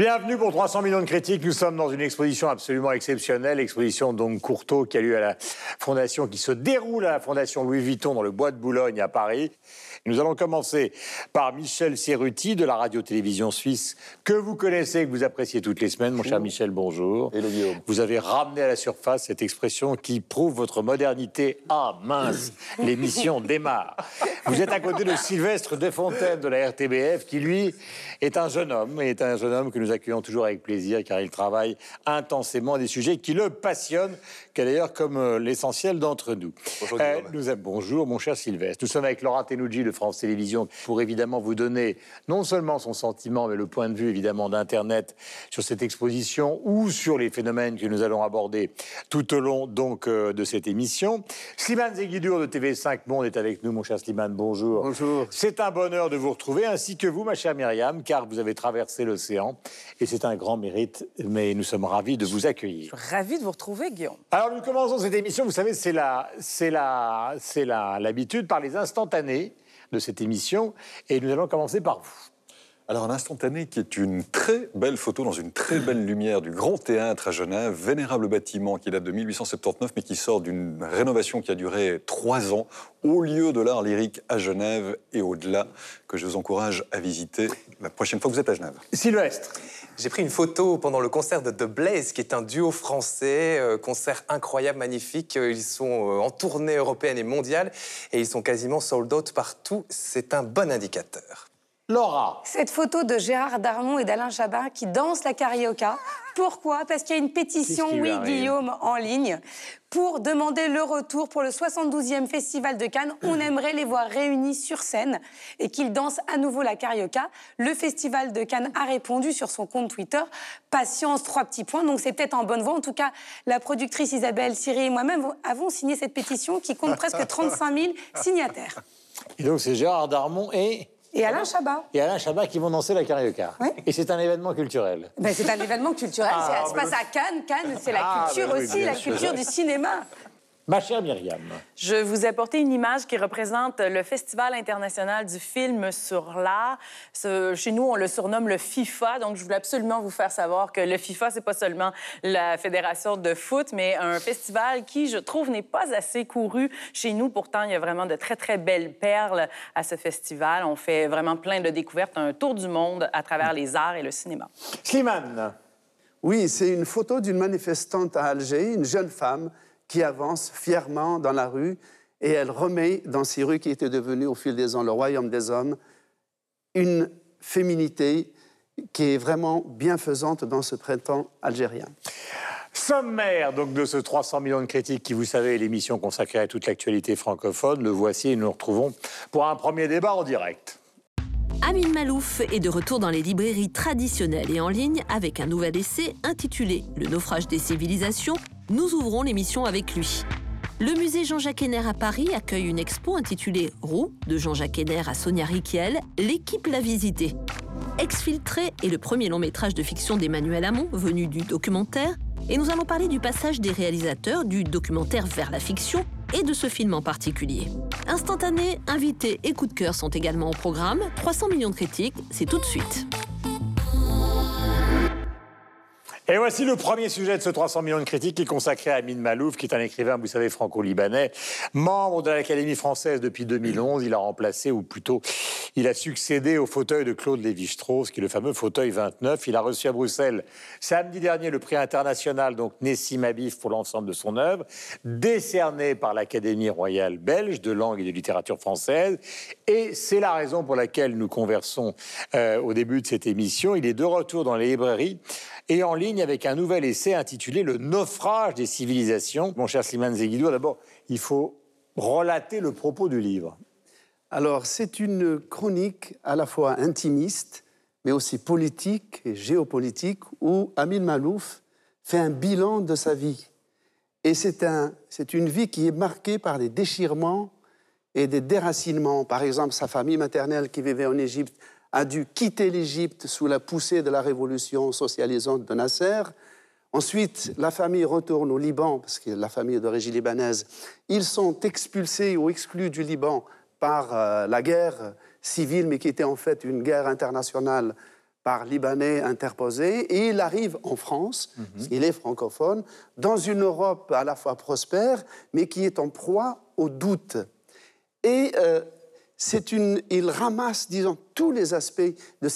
Bienvenue pour 300 millions de critiques. Nous sommes dans une exposition absolument exceptionnelle, exposition donc Courtauld qui a lieu à la fondation, qui se déroule à la fondation Louis Vuitton dans le bois de Boulogne à Paris. Nous allons commencer par Michel Serruti de la radio-télévision suisse que vous connaissez, que vous appréciez toutes les semaines. Mon cher Michel, bonjour. Et le Guillaume. Vous avez ramené à la surface cette expression qui prouve votre modernité. Ah mince, l'émission démarre. Vous êtes à côté de Sylvestre Defontaine de la RTBF qui lui est un jeune homme et est un jeune homme que nous accueillons toujours avec plaisir car il travaille intensément à des sujets qui le passionnent, qui est d'ailleurs comme euh, l'essentiel d'entre nous. Bonjour, Euh, nous avons- bonjour mon cher Sylvestre. Nous sommes avec Laura Tenouji de France Télévisions pour évidemment vous donner non seulement son sentiment mais le point de vue évidemment d'Internet sur cette exposition ou sur les phénomènes que nous allons aborder tout au long donc euh, de cette émission. Slimane Zeguidour de TV5 Monde est avec nous mon cher Slimane. Bonjour. Bonjour. C'est un bonheur de vous retrouver, ainsi que vous, ma chère Myriam, car vous avez traversé l'océan. Et c'est un grand mérite, mais nous sommes ravis de vous accueillir. Ravi de vous retrouver, Guillaume. Alors, nous commençons cette émission. Vous savez, c'est la, c'est la, c'est la, l'habitude par les instantanés de cette émission. Et nous allons commencer par vous. Alors, un instantané qui est une très belle photo dans une très belle lumière du Grand Théâtre à Genève, vénérable bâtiment qui date de 1879, mais qui sort d'une rénovation qui a duré trois ans, au lieu de l'art lyrique à Genève et au-delà, que je vous encourage à visiter la prochaine fois que vous êtes à Genève. Sylvestre. J'ai pris une photo pendant le concert de The Blaze, qui est un duo français, euh, concert incroyable, magnifique. Euh, Ils sont euh, en tournée européenne et mondiale et ils sont quasiment sold out partout. C'est un bon indicateur. Laura. Cette photo de Gérard Darmon et d'Alain Chabat qui dansent la carioca. Pourquoi? Parce qu'il y a une pétition, oui, Guillaume, en ligne, pour demander le retour pour le 72e Festival de Cannes. On aimerait les voir réunis sur scène et qu'ils dansent à nouveau la carioca. Le Festival de Cannes a répondu sur son compte Twitter. Patience, trois petits points. Donc c'est peut-être en bonne voie. En tout cas, la productrice Isabelle Siri et moi-même avons signé cette pétition qui compte presque 35 000 signataires. Et donc, c'est Gérard Darmon et, Et Alain Chabat et Alain Chabat qui vont danser la carioca. Ouais. Et c'est un événement culturel. Ben, c'est un événement culturel. Ah, ça se passe à Cannes. Cannes, c'est la Ah, culture ben oui, aussi, la culture du cinéma. Ma chère Myriam. Je vous ai apporté une image qui représente le Festival international du film sur l'art. Chez nous, on le surnomme le FIFA, donc je voulais absolument vous faire savoir que le FIFA, c'est pas seulement la fédération de foot, mais un festival qui, je trouve, n'est pas assez couru chez nous. Pourtant, il y a vraiment de très, très belles perles à ce festival. On fait vraiment plein de découvertes, un tour du monde à travers les arts et le cinéma. Slimane. Oui, c'est une photo d'une manifestante à Alger, une jeune femme qui avance fièrement dans la rue et elle remet dans ces rues qui étaient devenues au fil des ans le royaume des hommes une féminité qui est vraiment bienfaisante dans ce printemps algérien. Sommaire donc de ce 300 millions de critiques qui, vous savez, est l'émission consacrée à toute l'actualité francophone. Le voici et nous nous retrouvons pour un premier débat en direct. Amin Malouf est de retour dans les librairies traditionnelles et en ligne avec un nouvel essai intitulé Le naufrage des civilisations. Nous ouvrons l'émission avec lui. Le musée Jean-Jacques Henner à Paris accueille une expo intitulée Roux de Jean-Jacques Henner à Sonia Riquiel. L'équipe l'a visité. Exfiltré est le premier long métrage de fiction d'Emmanuel Hamon, venu du documentaire. Et nous allons parler du passage des réalisateurs du documentaire vers la fiction et de ce film en particulier. Instantané, invités et coup de cœur sont également au programme. 300 millions de critiques, c'est tout de suite. Et voici le premier sujet de ce 300 millions de critiques qui est consacré à Amin Malouf, qui est un écrivain, vous savez, franco-libanais, membre de l'Académie française depuis 2011. Il a remplacé, ou plutôt, il a succédé au fauteuil de Claude Lévi-Strauss, qui est le fameux fauteuil 29. Il a reçu à Bruxelles, samedi dernier, le prix international, donc Nessim Habif, pour l'ensemble de son œuvre, décerné par l'Académie royale belge de langue et de littérature française. Et c'est la raison pour laquelle nous conversons euh, au début de cette émission. Il est de retour dans les librairies et en ligne avec un nouvel essai intitulé Le naufrage des civilisations. Mon cher Slimane Zeguidour, d'abord, il faut relater le propos du livre. Alors, c'est une chronique à la fois intimiste, mais aussi politique et géopolitique, où Amin Malouf fait un bilan de sa vie. Et c'est une vie qui est marquée par des déchirements et des déracinements. Par exemple, sa famille maternelle qui vivait en Égypte a dû quitter l'Égypte sous la poussée de la révolution socialisante de Nasser. Ensuite, la famille retourne au Liban, parce que la famille est d'origine libanaise. Ils sont expulsés ou exclus du Liban par euh, la guerre civile, mais qui était en fait une guerre internationale par Libanais interposés, et il arrive en France, il est francophone, dans une Europe à la fois prospère, mais qui est en proie au doute. Et euh, une, il ramasse, disons, tous les aspects de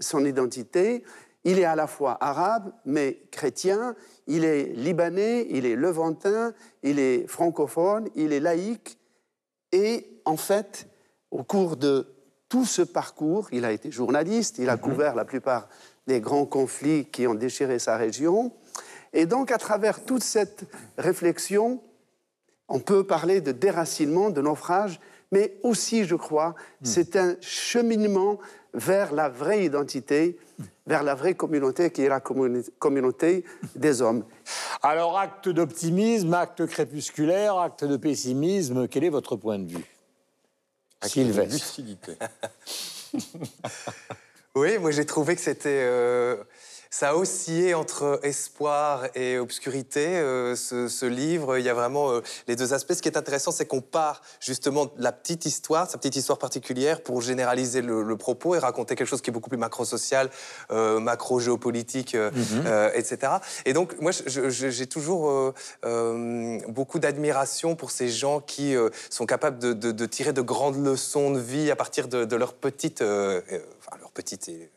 son identité. Il est à la fois arabe, mais chrétien, il est libanais, il est levantin, il est francophone, il est laïque. Et en fait, au cours de tout ce parcours, il a été journaliste, il a mhm. couvert la plupart des grands conflits qui ont déchiré sa région. Et donc, à travers toute cette réflexion, on peut parler de déracinement, de naufrage, mais aussi, je crois, hmm. c'est un cheminement vers la vraie identité, vers la vraie communauté qui est la communauté des hommes. Alors, acte d'optimisme, acte crépusculaire, acte de pessimisme, quel est votre point de vue? Sylvestre. oui, moi j'ai trouvé que c'était... Euh, ça a oscillé entre espoir et obscurité, euh, ce, livre. Il y a vraiment euh, les deux aspects. Ce qui est intéressant, c'est qu'on part justement de la petite histoire, sa petite histoire particulière, pour généraliser le, propos et raconter quelque chose qui est beaucoup plus macro-social, euh, macro-géopolitique, mhm. etc. Et donc, moi, j'ai toujours beaucoup d'admiration pour ces gens qui sont capables de, tirer de grandes leçons de vie à partir de, leur petite... enfin, leur petite et,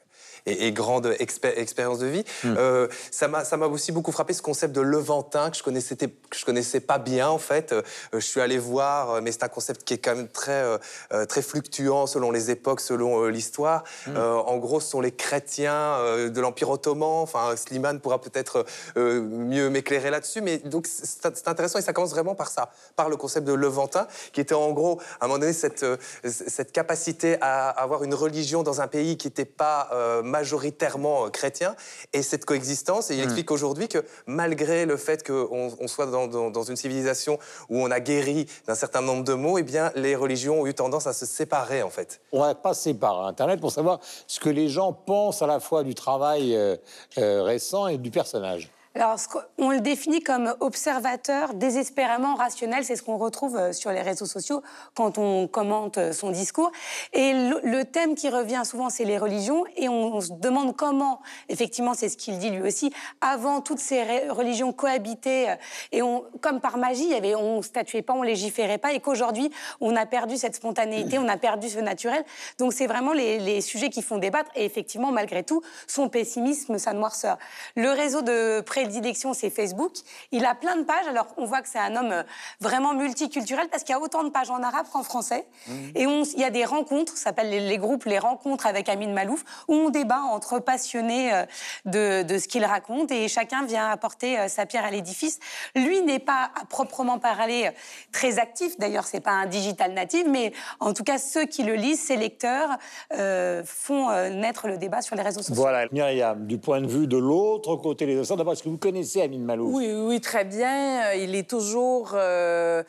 grande expérience de vie. Hmm. Euh, ça m'a aussi beaucoup frappé ce concept de levantin que je connaissais que je connaissais pas bien en fait. Euh, je suis allé voir, mais c'est un concept qui est quand même très euh, très fluctuant selon les époques, selon l'histoire. Hmm. en gros, ce sont les chrétiens de l'Empire ottoman. Enfin, Slimane pourra peut-être mieux m'éclairer là-dessus, mais donc c'est intéressant et ça commence vraiment par ça, par le concept de levantin, qui était en gros à un moment donné cette cette capacité à avoir une religion dans un pays qui n'était pas majoritairement euh, chrétien. Et cette coexistence, et il hmm. explique aujourd'hui que malgré le fait qu'on on soit dans, dans, une civilisation où on a guéri d'un certain nombre de mots, eh bien, les religions ont eu tendance à se séparer, en fait. On va passer par Internet pour savoir ce que les gens pensent à la fois du travail euh, euh, récent et du personnage. Alors, on le définit comme observateur désespérément rationnel. C'est ce qu'on retrouve euh, sur les réseaux sociaux quand on commente euh, son discours. Et le, thème qui revient souvent, c'est les religions. Et on, se demande comment, effectivement, c'est ce qu'il dit lui aussi, avant toutes ces religions cohabitaient, euh, et comme par magie, on statuait pas, on légiférait pas, et qu'aujourd'hui, on a perdu cette spontanéité, on a perdu ce naturel. Donc, c'est vraiment les, les sujets qui font débattre. Et effectivement, malgré tout, son pessimisme, sa noirceur. Le réseau de pré prédilection, c'est Facebook. Il a plein de pages. Alors, on voit que c'est un homme euh, vraiment multiculturel parce qu'il y a autant de pages en arabe qu'en français. Mmh. Et il y a des rencontres, ça s'appelle les, groupes Les Rencontres avec Amin Malouf, où on débat entre passionnés euh, de, ce qu'il raconte et chacun vient apporter euh, sa pierre à l'édifice. Lui n'est pas à proprement parler très actif. D'ailleurs, c'est pas un digital natif, mais en tout cas, ceux qui le lisent, ses lecteurs, font naître le débat sur les réseaux sociaux. Voilà, Myriam, du point de vue de l'autre côté des océans, d'abord, est-ce que connaissez Amine Malouf Oui, oui, très bien. Il est toujours euh,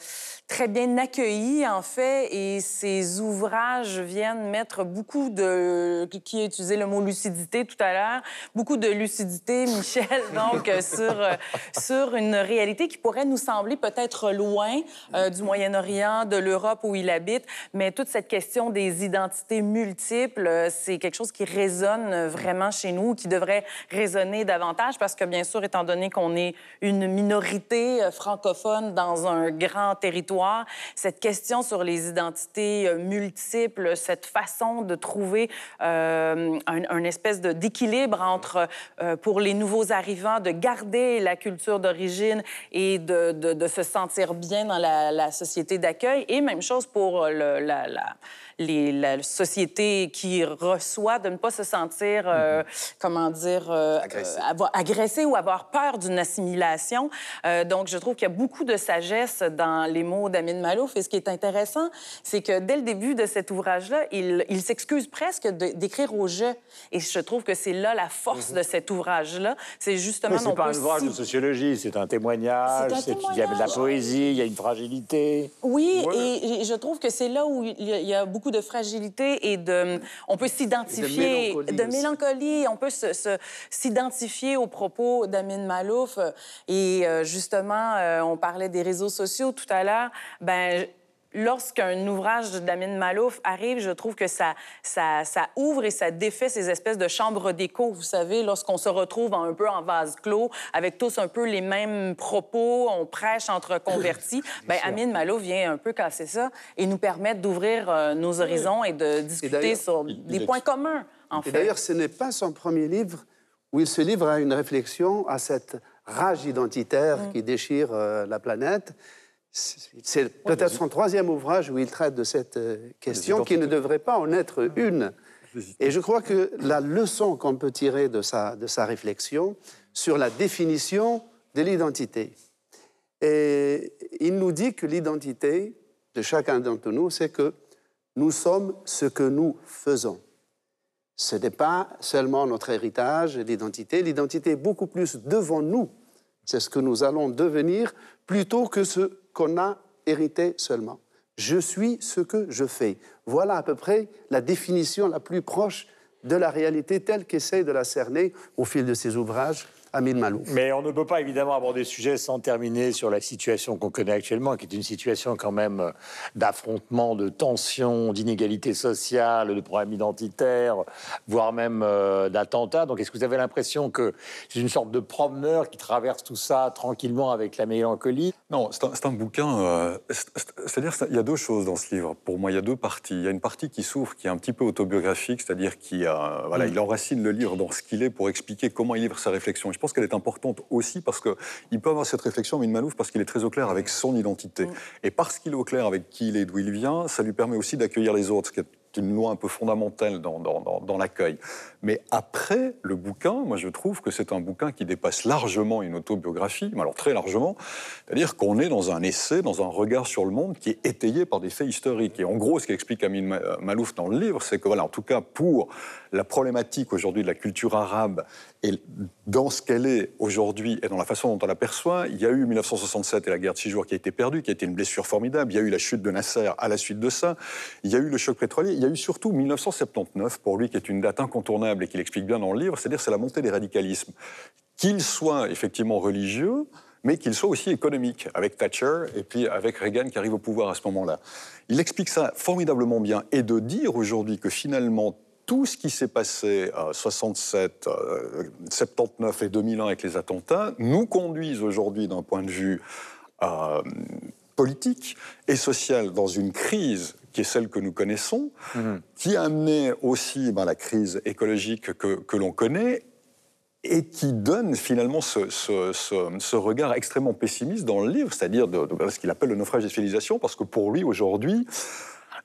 très bien accueilli, en fait, et ses ouvrages viennent mettre beaucoup de... Qui a utilisé le mot lucidité tout à l'heure? Beaucoup de lucidité, Michel, donc, euh, sur, euh, sur une réalité qui pourrait nous sembler peut-être loin du Moyen-Orient, de l'Europe où il habite, mais toute cette question des identités multiples, c'est quelque chose qui résonne vraiment chez nous, qui devrait résonner davantage, parce que, bien sûr, étant étant donné qu'on est une minorité euh, francophone dans un grand territoire, cette question sur les identités euh, multiples, cette façon de trouver euh, un, espèce d'équilibre entre, pour les nouveaux arrivants, de garder la culture d'origine et de, de, se sentir bien dans la, société d'accueil, et même chose pour la les, la société qui reçoit de ne pas se sentir, euh, mm-hmm. comment dire, euh, agressé. ou avoir peur d'une assimilation. Euh, donc, je trouve qu'il y a beaucoup de sagesse dans les mots d'Amin Malouf. Et ce qui est intéressant, c'est que dès le début de cet ouvrage-là, il, il s'excuse presque d'écrire au jeu. Et je trouve que c'est là la force mm-hmm. de cet ouvrage-là. C'est justement... C'est pas un ouvrage de sociologie, c'est un témoignage, il y a de la poésie, il y a une fragilité. Oui, et, je trouve que c'est là où il y, a, a beaucoup de fragilité et de... On peut s'identifier... De mélancolie. On peut s'identifier aux propos d'Amin Malouf. Et euh, justement, euh, on parlait des réseaux sociaux tout à l'heure. Ben lorsqu'un ouvrage d'Amin Malouf arrive, je trouve que ça, ça, ça, ouvre et ça défait ces espèces de chambres d'écho, vous savez, lorsqu'on se retrouve un peu en vase clos, avec tous un peu les mêmes propos, on prêche entre convertis. ben, Amin Malouf vient un peu casser ça et nous permettre d'ouvrir euh, nos horizons et de discuter sur des points communs, en fait. Et d'ailleurs, ce n'est pas son premier livre où il se livre à une réflexion, à cette rage identitaire Mm. qui déchire euh, la planète. C'est peut-être son troisième ouvrage où il traite de cette euh, question qui ne devrait pas en être une. Et je crois que la leçon qu'on peut tirer de sa, de sa réflexion sur la définition de l'identité, et il nous dit que l'identité de chacun d'entre nous, c'est que nous sommes ce que nous faisons. Ce n'est pas seulement notre héritage, l'identité. L'identité est beaucoup plus devant nous. C'est ce que nous allons devenir plutôt que ce qu'on a hérité seulement. Je suis ce que je fais. Voilà à peu près la définition la plus proche de la réalité telle qu'essaie de la cerner au fil de ses ouvrages Malouf. Mais on ne peut pas évidemment aborder ce sujet sans terminer sur la situation qu'on connaît actuellement, qui est une situation quand même euh, d'affrontement, de tension, d'inégalité sociale, de problèmes identitaires, voire même euh, d'attentats. Donc est-ce que vous avez l'impression que c'est une sorte de promeneur qui traverse tout ça tranquillement avec la mélancolie? Non, c'est un, c'est un bouquin. euh, c'est- c'est- C'est-à-dire qu'il y a deux choses dans ce livre. Pour moi, il y a deux parties. Il y a une partie qui s'ouvre, qui est un petit peu autobiographique, c'est-à-dire qu'il voilà, il enracine le livre dans ce qu'il est pour expliquer comment il livre sa réflexion. Et je pense qu'elle est importante aussi parce qu'il peut avoir cette réflexion, Min Malouf, parce qu'il est très au clair avec son identité. Et parce qu'il est au clair avec qui il est, d'où il vient, ça lui permet aussi d'accueillir les autres, ce qui est une loi un peu fondamentale dans, dans- dans- dans l'accueil. Mais après le bouquin, moi je trouve que c'est un bouquin qui dépasse largement une autobiographie, mais alors très largement, c'est-à-dire qu'on est dans un essai, dans un regard sur le monde qui est étayé par des faits historiques. Et en gros, ce qu'explique Amin euh, Malouf dans le livre, c'est que voilà, en tout cas pour la problématique aujourd'hui de la culture arabe et dans ce qu'elle est aujourd'hui et dans la façon dont on l'aperçoit, il y a eu 1967 et la guerre de six jours qui a été perdue, qui a été une blessure formidable. Il y a eu la chute de Nasser à la suite de ça. Il y a eu le choc pétrolier. Il y a eu surtout 1979 pour lui qui est une date incontournable et qu'il explique bien dans le livre, c'est-à-dire c'est la montée des radicalismes, qu'ils soient effectivement religieux mais qu'il soit aussi économique, avec Thatcher et puis avec Reagan qui arrive au pouvoir à ce moment-là. Il explique ça formidablement bien, et de dire aujourd'hui que finalement tout ce qui s'est passé en 67, euh, 79 et 2001 avec les attentats nous conduisent aujourd'hui d'un point de vue euh, politique et social dans une crise qui est celle que nous connaissons, qui a amené aussi ben, la crise écologique que, que l'on connaît et qui donne finalement ce, ce- ce- ce regard extrêmement pessimiste dans le livre, c'est-à-dire de, de ce qu'il appelle le naufrage des civilisations, parce que pour lui, aujourd'hui,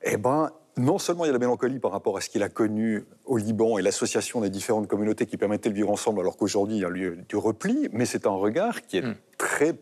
eh ben, non seulement il y a la mélancolie par rapport à ce qu'il a connu au Liban et l'association des différentes communautés qui permettaient de vivre ensemble, alors qu'aujourd'hui il y a lieu du repli, mais c'est un regard qui est très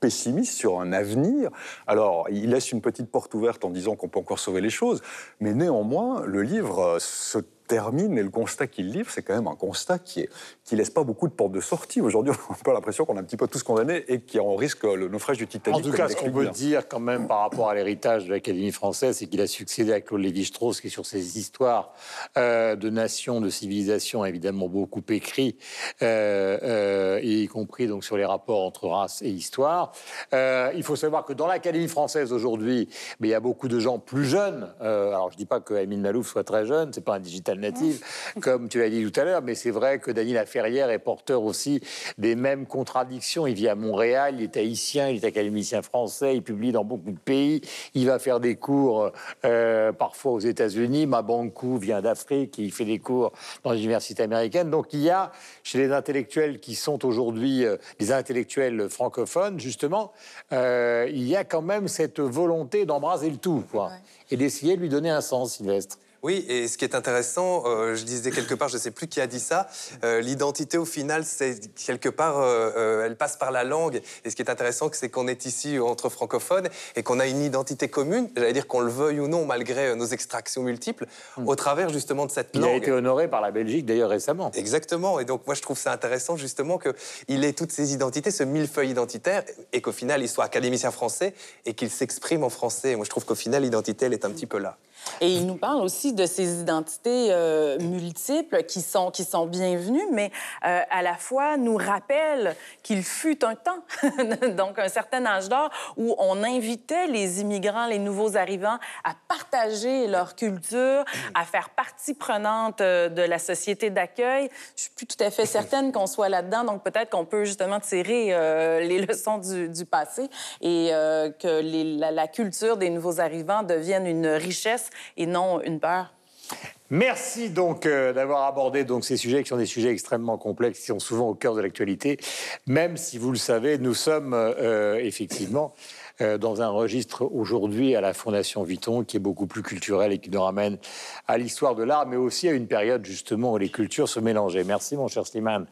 pessimiste sur un avenir. Alors, il laisse une petite porte ouverte en disant qu'on peut encore sauver les choses, mais néanmoins, le livre euh, se termine et le constat qu'il livre, c'est quand même un constat qui, est, qui laisse pas beaucoup de portes de sortie. Aujourd'hui, on a un peu l'impression qu'on a un petit peu tous condamnés et qui en risque le naufrage du Titanic. En tout cas, ce qu'on peut dire quand même par rapport à l'héritage de l'Académie française, c'est qu'il a succédé à Claude Lévi-Strauss, qui est sur ces histoires euh, de nations, de civilisations, évidemment beaucoup écrit, euh, euh, y compris donc sur les rapports entre race et histoire. Euh, il faut savoir que dans l'Académie française aujourd'hui, mais il y a beaucoup de gens plus jeunes. Euh, alors je dis pas que Amine Malouf soit très jeune, c'est pas un digital comme tu l'as dit tout à l'heure, mais c'est vrai que Daniel Laferrière est porteur aussi des mêmes contradictions. Il vit à Montréal, il est haïtien, il est académicien français, il publie dans beaucoup de pays, il va faire des cours euh, parfois aux États-Unis. Mabankou vient d'Afrique, il fait des cours dans les universités américaines. Donc il y a chez les intellectuels qui sont aujourd'hui euh, des intellectuels francophones, justement, euh, il y a quand même cette volonté d'embraser le tout, quoi, et d'essayer de lui donner un sens, Sylvestre. Oui, et ce qui est intéressant, euh, je disais quelque part, je ne sais plus qui a dit ça, euh, l'identité au final, c'est quelque part, euh, elle passe par la langue. Et ce qui est intéressant, c'est qu'on est ici entre francophones et qu'on a une identité commune, j'allais dire qu'on le veuille ou non, malgré nos extractions multiples, au travers justement de cette Il langue. a été honoré par la Belgique, d'ailleurs, récemment. Exactement. Et donc, moi, je trouve ça intéressant, justement, qu'il ait toutes ces identités, ce millefeuille identitaire, et qu'au final, il soit académicien français et qu'il s'exprime en français. Moi, je trouve qu'au final, l'identité, elle est un petit peu là. Et il nous parle aussi de ces identités euh, multiples qui sont, qui sont bienvenues, mais euh, à la fois nous rappelle qu'il fut un temps, donc un certain âge d'or, où on invitait les immigrants, les nouveaux arrivants à partager leur culture, à faire partie prenante euh, de la société d'accueil. Je suis plus tout à fait certaine qu'on soit là-dedans, donc peut-être qu'on peut justement tirer les leçons du, passé et que la culture des nouveaux arrivants devienne une richesse et non une peur. Merci donc euh, d'avoir abordé donc ces sujets qui sont des sujets extrêmement complexes, qui sont souvent au cœur de l'actualité. Même si vous le savez, nous sommes euh, effectivement euh, dans un registre aujourd'hui à la Fondation Vuitton qui est beaucoup plus culturel et qui nous ramène à l'histoire de l'art, mais aussi à une période justement où les cultures se mélangeaient. Merci mon cher Slimane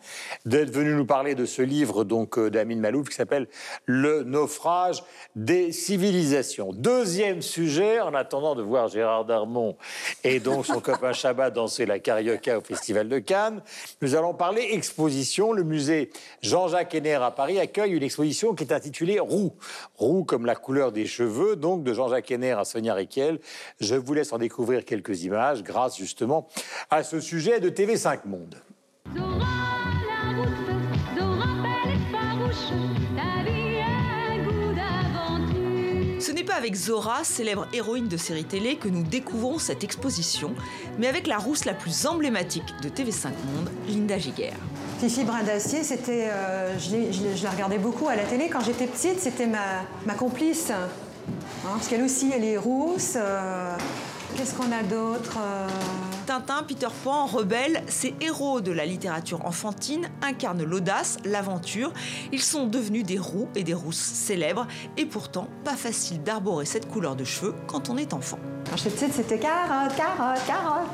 d'être venu nous parler de ce livre donc euh, d'Amin Malouf qui s'appelle Le naufrage des civilisations. Deuxième sujet, en attendant de voir Gérard Darmon et donc son copain Chabat danser la carioca au Festival de Cannes, nous allons parler exposition. Le musée Jean-Jacques Henner à Paris accueille une exposition qui est intitulée Roux. Roux comme la couleur des cheveux, donc de Jean-Jacques Henner à Sonia Riquel. Je vous laisse en découvrir quelques images grâce justement à ce sujet de TV5 Monde. Ce n'est pas avec Zora, célèbre héroïne de série télé, que nous découvrons cette exposition, mais avec la rousse la plus emblématique de TV5 Monde, Linda Giguère. Fifi Brin d'Acier, c'était, euh, je, la regardais beaucoup à la télé. Quand j'étais petite, c'était ma, ma complice. Hein, parce qu'elle aussi, elle est rousse. euh, Qu'est-ce qu'on a d'autre euh, Tintin, Peter Pan, Rebelle, ces héros de la littérature enfantine incarnent l'audace, l'aventure. Ils sont devenus des roux et des rousses célèbres, et pourtant pas facile d'arborer cette couleur de cheveux quand on est enfant. Quand j'étais petite, c'était carotte, carotte, carotte.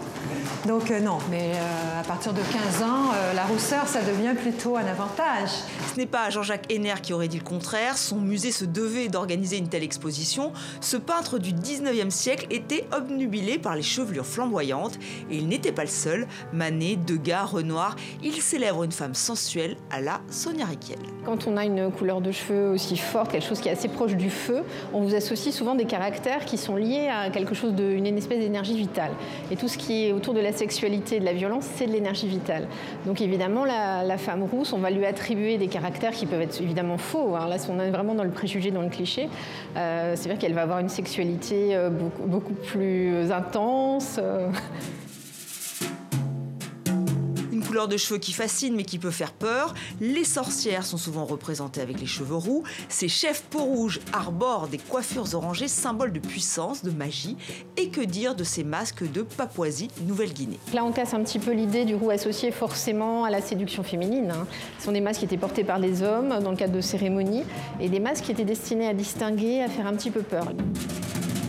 Donc euh, non, mais euh, à partir de 15 ans, euh, la rousseur, ça devient plutôt un avantage. Ce n'est pas Jean-Jacques Henner qui aurait dit le contraire, son musée se devait d'organiser une telle exposition. Ce peintre du 19e siècle était obnubilé par les chevelures flamboyantes et il n'était pas le seul. Manet, Degas, Renoir, il célèbre une femme sensuelle à la Sonia Riquel. Quand on a une couleur de cheveux aussi forte, quelque chose qui est assez proche du feu, on vous associe souvent des caractères qui sont liés à quelque chose de, une espèce d'énergie vitale. Et tout ce qui est autour de la sexualité et de la violence, c'est de l'énergie vitale. Donc évidemment, la, femme rousse, on va lui attribuer des caractères qui peuvent être évidemment faux. hein. Là, on est vraiment dans le préjugé, dans le cliché. Euh, C'est-à-dire qu'elle va avoir une sexualité euh, beaucoup, beaucoup plus intense. Couleur de cheveux qui fascine mais qui peut faire peur. Les sorcières sont souvent représentées avec les cheveux roux. Ces chefs peau rouge arborent des coiffures orangées, symbole de puissance, de magie. Et que dire de ces masques de Papouasie, Nouvelle-Guinée? Là, on casse un petit peu l'idée du roux associé forcément à la séduction féminine. hein. Ce sont des masques qui étaient portés par des hommes dans le cadre de cérémonies et des masques qui étaient destinés à distinguer, à faire un petit peu peur.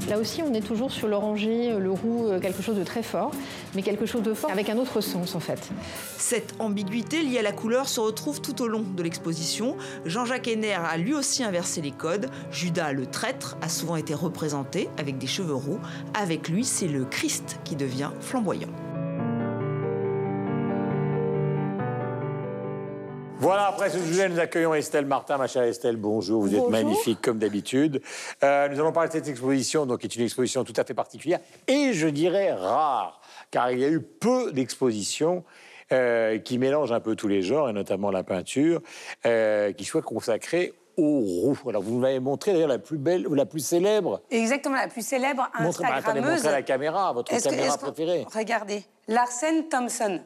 Là aussi, on est toujours sur l'orangé, le roux, euh, quelque chose de très fort, mais quelque chose de fort avec un autre sens en fait. Cette ambiguïté liée à la couleur se retrouve tout au long de l'exposition. Jean-Jacques Henner a lui aussi inversé les codes. Judas le traître a souvent été représenté avec des cheveux roux. Avec lui, c'est le Christ qui devient flamboyant. Voilà, après ce sujet, nous accueillons Estelle Martin. Ma chère Estelle, bonjour. Vous êtes magnifique comme d'habitude. Euh, nous allons parler de cette exposition, donc, qui est une exposition tout à fait particulière et je dirais rare, car il y a eu peu d'expositions. euh, qui mélangent un peu tous les genres, et notamment la peinture, euh, qui soient consacrées au roux. Alors, vous m'avez montré d'ailleurs la plus belle ou la plus célèbre. Exactement, la plus célèbre Montrez, bah, attendez, Instagrammeuse. montrez à la caméra, votre que- caméra préférée. Regardez, Larsen Thompson.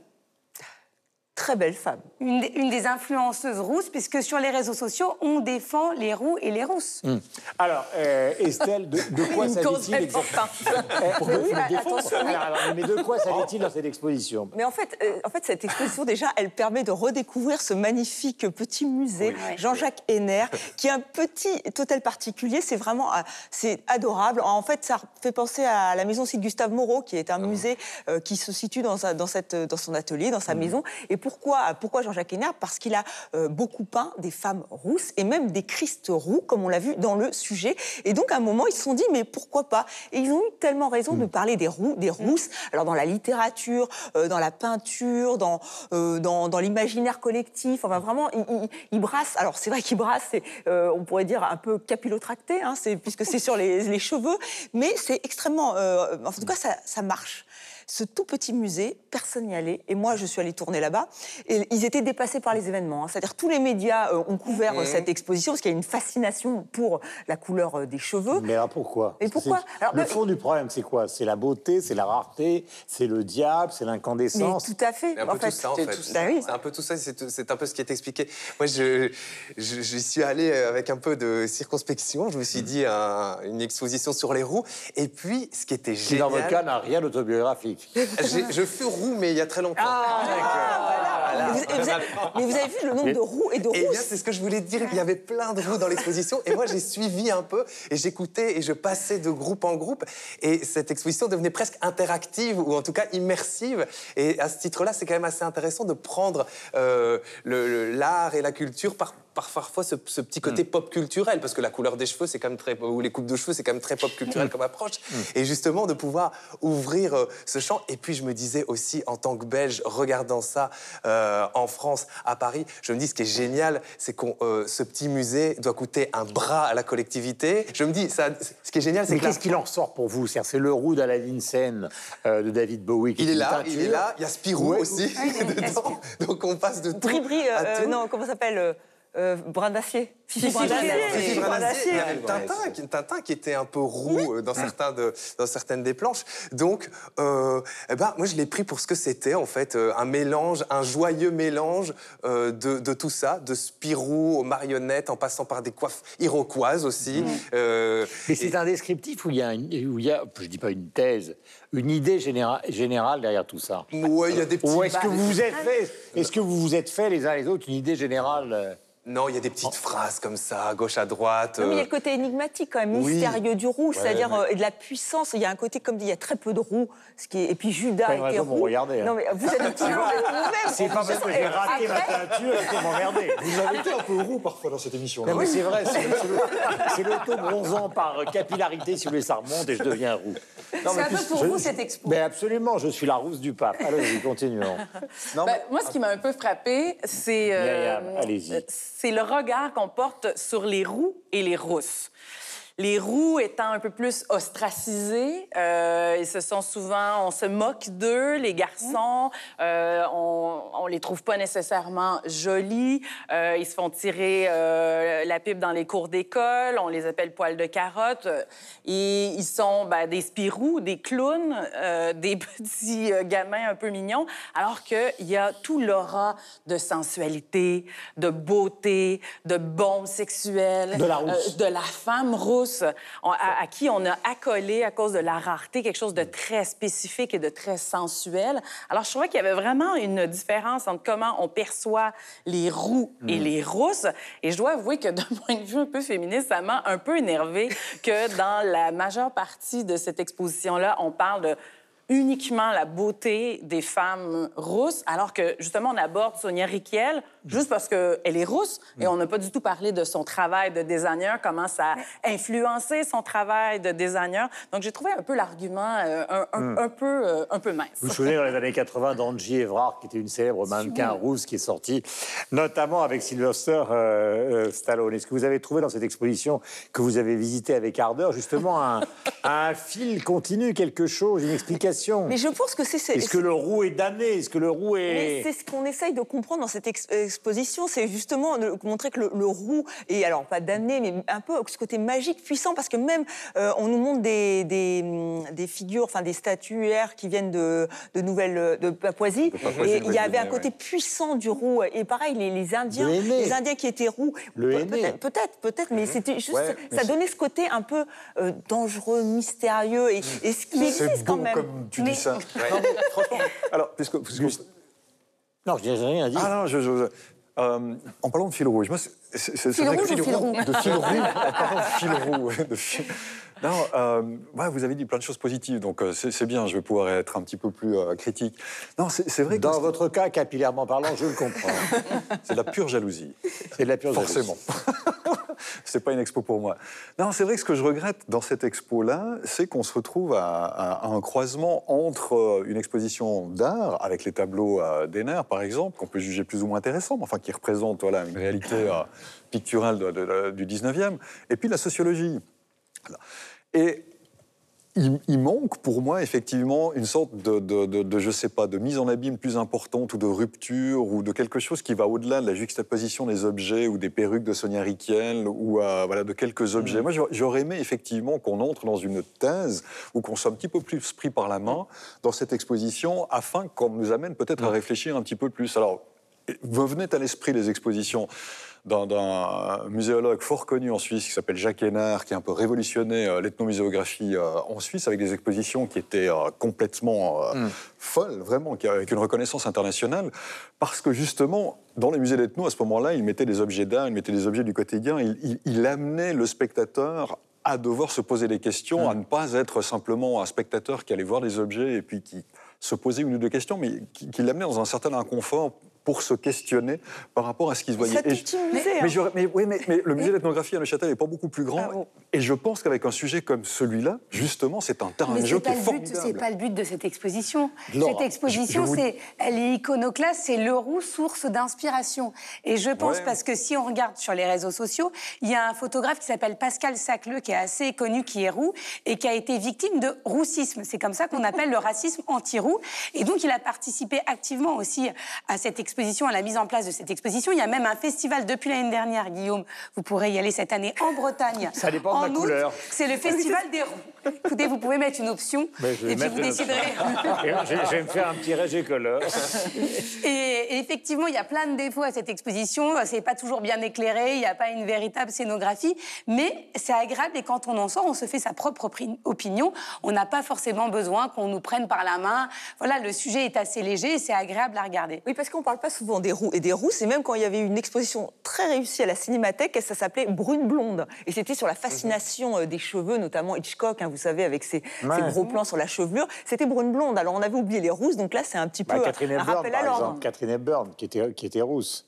Très belle femme. Une, des- une des influenceuses rousses, puisque sur les réseaux sociaux, on défend les roux et les rousses. Hum. Alors, euh, Estelle, de, de quoi s'agit-il exactement. Pourquoi Mais oui, bah, défendez attention, oui. Alors, alors, Mais de quoi s'agit-il dans cette exposition? Mais en fait, euh, en fait, cette exposition, déjà, elle permet de redécouvrir ce magnifique petit musée Oui. Jean-Jacques Henner, qui est un petit hôtel particulier. C'est vraiment, euh, c'est adorable. En fait, ça fait penser à la maison Sylvie Gustave Moreau, qui est un musée euh, qui se situe dans, sa- dans, cette, dans son atelier, dans sa maison. Et pourquoi pourquoi, pourquoi Jean-Jacques Hénard Parce qu'il a euh, beaucoup peint des femmes rousses et même des Christ roux, comme on l'a vu dans le sujet. Et donc, à un moment, ils se sont dit, mais pourquoi pas? Et ils ont eu tellement raison de parler des roux, des rousses. Alors, dans la littérature, euh, dans la peinture, dans, euh, dans, dans l'imaginaire collectif, enfin, vraiment, ils, ils- ils brassent. Alors, c'est vrai qu'ils brassent, euh, on pourrait dire, un peu capillotracté, hein, puisque c'est sur les, les cheveux, mais c'est extrêmement. euh, en tout cas, ça, ça marche. Ce tout petit musée, personne n'y allait. Et moi, je suis allée tourner là-bas. Et ils étaient dépassés par les événements. hein. C'est-à-dire tous les médias euh, ont couvert euh, cette exposition parce qu'il y a une fascination pour la couleur euh, des cheveux. Mais alors pourquoi Et Alors, Le bah, fond du problème, c'est quoi? C'est la beauté, c'est la rareté, c'est le diable, c'est Mais l'incandescence. tout à fait. C'est un peu en fait. tout ça, en C'est fait. tout- Bah oui. C'est un peu tout ça, c'est tout- c'est un peu ce qui est expliqué. Moi, je, suis allé avec un peu de circonspection. Je me suis dit un- une exposition sur les roues. Et puis, ce qui était Qui, génial... dans votre cas, n'a rien d'autobiographique. Je fus roux, mais il y a très longtemps. Mais vous, et vous avez, mais vous avez vu le nombre de roues et de Et bien, rousses c'est ce que je voulais dire. Il y avait plein de roues dans l'exposition. Et moi, j'ai suivi un peu et j'écoutais et je passais de groupe en groupe. Et cette exposition devenait presque interactive ou en tout cas immersive. Et à ce titre-là, c'est quand même assez intéressant de prendre euh, l'art et la culture par par parfois ce, ce petit côté pop culturel, parce que la couleur des cheveux, c'est quand même très, ou les coupes de cheveux, c'est quand même très pop culturel comme approche. Et justement, de pouvoir ouvrir euh, ce champ. Et puis, je me disais aussi, en tant que Belge, regardant ça euh, en France, à Paris, je me dis, ce qui est génial, c'est que ce petit musée doit coûter un bras à la collectivité. Je me dis, ça, ce qui est génial, c'est Mais que la- qu'est-ce qu'il en ressort pour vous? C'est-à-dire, C'est le roux d'Aladdin Sen euh, de David Bowie. qui il est là, il est là. Il y a Spirou Ouais. aussi dedans. Donc, on passe de tout Bribri, à euh, tout. non, comment ça s'appelle euh, euh, Brin d'acier. Fifi Brin d'acier. Fifi Tintin, qui, Tintin qui était un peu roux euh, dans, certains de, dans certaines des planches. Donc, euh, eh ben, moi, je l'ai pris pour ce que c'était, en fait, euh, un mélange, un joyeux mélange euh, de, de tout ça, de Spirou aux marionnettes, en passant par des coiffes iroquoises aussi. Euh, Mais c'est un descriptif où il y a, une- où il y a, je dis pas une thèse, une idée généra- générale derrière tout ça. Ouais, il y a des petits... Ou est-ce que vous vous êtes fait, est-ce que vous vous êtes fait les uns les autres une idée générale euh, Non, il y a des petites phrases comme ça, à gauche, à droite. Non, mais il y a euh, le côté énigmatique quand même, Oui. mystérieux du roux, c'est-à-dire ouais. euh, de la puissance. Il y a un côté comme dit, il y a très peu de roux, ce qui est... et puis Judas était roux. regarder, hein. Non mais vous êtes un petit peu vous-même. C'est pas parce que j'ai raté ma teinture que m'emmerder. Vous avez été un peu roux parfois dans cette émission. Non, mais c'est vrai, c'est l'auto-bronzant par capillarité, si vous voulez, ça remonte et je deviens roux. C'est un peu pour je- vous cette expo. Mais absolument, je suis la rousse du pape. Allez, continuons. Non, Ben, mais- moi, ce qui m'a un peu frappé, c'est euh, allez-y. C'est le regard qu'on porte sur les roux et les rousses. Les roux étant un peu plus ostracisés, euh, ils se sont souvent, on se moque d'eux, les garçons, euh, on, on les trouve pas nécessairement jolis, euh, ils se font tirer euh, la pipe dans les cours d'école, on les appelle poils de carotte, euh, et ils sont ben, des spirous, des clowns, euh, des petits euh, gamins un peu mignons, alors qu'il y a tout l'aura de sensualité, de beauté, de bombe sexuelle, De la euh, de la femme rousse, on- à, à qui on a accolé à cause de la rareté quelque chose de très spécifique et de très sensuel. Alors, je trouvais qu'il y avait vraiment une différence entre comment on perçoit les roux et les rousses. Et je dois avouer que d'un point de vue un peu féministe, ça m'a un peu énervé que dans la majeure partie de cette exposition-là, on parle de uniquement la beauté des femmes rousses, alors que justement on aborde Sonia Riquel juste parce qu'elle est rousse et on n'a pas du tout parlé de son travail de designer, comment ça a influencé son travail de designer. Donc j'ai trouvé un peu l'argument euh, un, un- un peu, euh, un peu mince. Vous vous souvenez dans les années 80 d'Angie Evrard, qui était une célèbre mannequin rousse qui est sortie, notamment avec Sylvester euh, Stallone. Est-ce que vous avez trouvé dans cette exposition que vous avez visitée avec ardeur justement un, un fil continu, quelque chose, une explication Mais je pense que c'est... Est-ce que le roux est damné? Est-ce que le roux Mais est... c'est ce qu'on essaye de comprendre dans cette ex- exposition, c'est justement de montrer que le, le roux est, alors pas damné, mais un peu ce côté magique, puissant, parce que même euh, on nous montre des, des, hum, des figures, enfin des statuaires qui viennent de, de Nouvelle, de Papouasie, Papouasie et il y avait un côté puissant du roux. Et pareil, les, les Indiens, les Indiens qui étaient roux, peut-être, peut-être, peut-être, mais c'était juste, Ouais, mais ça donnait ce côté un peu euh, dangereux, mystérieux, et, et ce qui C'est existe quand même. comme tu Mais- dis ça. Non, mais franchement, alors, puisque, puisque- Non, je n'ai rien dit. Ah non, je, je- euh, en parlant de fil rouge, moi, c'est- Fil vrai que- rouge ou fil roux De fil roux, en parlant de fil roux, de fil- Non, euh, ouais, vous avez dit plein de choses positives, donc euh, c'est bien, je vais pouvoir être un petit peu plus euh, critique. Non, c'est vrai que Dans votre cas, capillairement parlant, je le comprends. c'est de la pure jalousie. C'est de la pure Forcément. c'est pas une expo pour moi. Non, c'est vrai que ce que je regrette dans cette expo-là, c'est qu'on se retrouve à, à- à un croisement entre euh, une exposition d'art, avec les tableaux euh, d'Henner, par exemple, qu'on peut juger plus ou moins intéressants, mais enfin qui représentent voilà, une réalité euh, picturale de- de- de- du 19e, et puis la sociologie. Voilà. Et il, il manque pour moi effectivement une sorte de, de, de- de, je sais pas, de mise en abîme plus importante ou de rupture ou de quelque chose qui va au-delà de la juxtaposition des objets ou des perruques de Sonia Riquel ou euh, voilà, de quelques objets. Moi, j'aurais- aimé effectivement qu'on entre dans une thèse ou qu'on soit un petit peu plus pris par la main dans cette exposition afin qu'on nous amène peut-être à réfléchir un petit peu plus. Alors, me venaient à l'esprit les expositions d'un- muséologue fort connu en Suisse qui s'appelle Jacques Hénard, qui a un peu révolutionné euh, l'ethnomuséographie euh, en Suisse avec des expositions qui étaient euh, complètement euh, folles, vraiment, avec une reconnaissance internationale, parce que justement, dans les musées d'ethno, à ce moment-là, il mettait des objets d'art, il mettait des objets du quotidien, il, il- il amenait le spectateur à devoir se poser des questions, à ne pas être simplement un spectateur qui allait voir des objets et puis qui se posait une ou deux questions, mais qui, qui l'amenait dans un certain inconfort pour se questionner par rapport à ce qu'il voyait. Ça Et je- tout un musée, mais, hein. oui, mais, mais le musée d'ethnographie à Neuchâtel n'est pas beaucoup plus grand. Et je pense qu'avec un sujet comme celui-là, justement, c'est un terrain de c'est jeu qui est formidable. c'est pas le but de cette exposition. Laura, cette exposition, vous- c'est, elle est iconoclaste, c'est le roux source d'inspiration. Et je pense Ouais. parce que si on regarde sur les réseaux sociaux, il y a un photographe qui s'appelle Pascal Sacleux, qui est assez connu, qui est roux et qui a été victime de roussisme. C'est comme ça qu'on appelle le racisme anti-roux. Et donc, il a participé activement aussi à cette exposition, à la mise en place de cette exposition. Il y a même un festival depuis l'année dernière, Guillaume. Vous pourrez y aller cette année en Bretagne. Ça dépend de en la août. couleur. C'est le festival des roux. Écoutez, vous pouvez mettre une option vais et puis vous déciderez. Je, je vais me faire un petit régé color. Et, et effectivement, il y a plein de défauts à cette exposition. C'est pas toujours bien éclairé, il n'y a pas une véritable scénographie, mais c'est agréable et quand on en sort, on se fait sa propre opinion. On n'a pas forcément besoin qu'on nous prenne par la main. Voilà, le sujet est assez léger et c'est agréable à regarder. Oui, parce qu'on ne parle pas souvent des roux et des rousses. Et même quand il y avait une exposition très réussie à la Cinémathèque, ça s'appelait Brune Blonde. Et c'était sur la fascination euh, des cheveux, notamment Hitchcock, hein, vous savez, avec ses, Ouais. ses gros plans sur la chevelure. C'était Brune Blonde. Alors on avait oublié les rousses, donc là c'est un petit Bah, peu Catherine un Hepburn, rappel par à l'ordre. exemple. Catherine Hepburn, qui était, qui était rousse.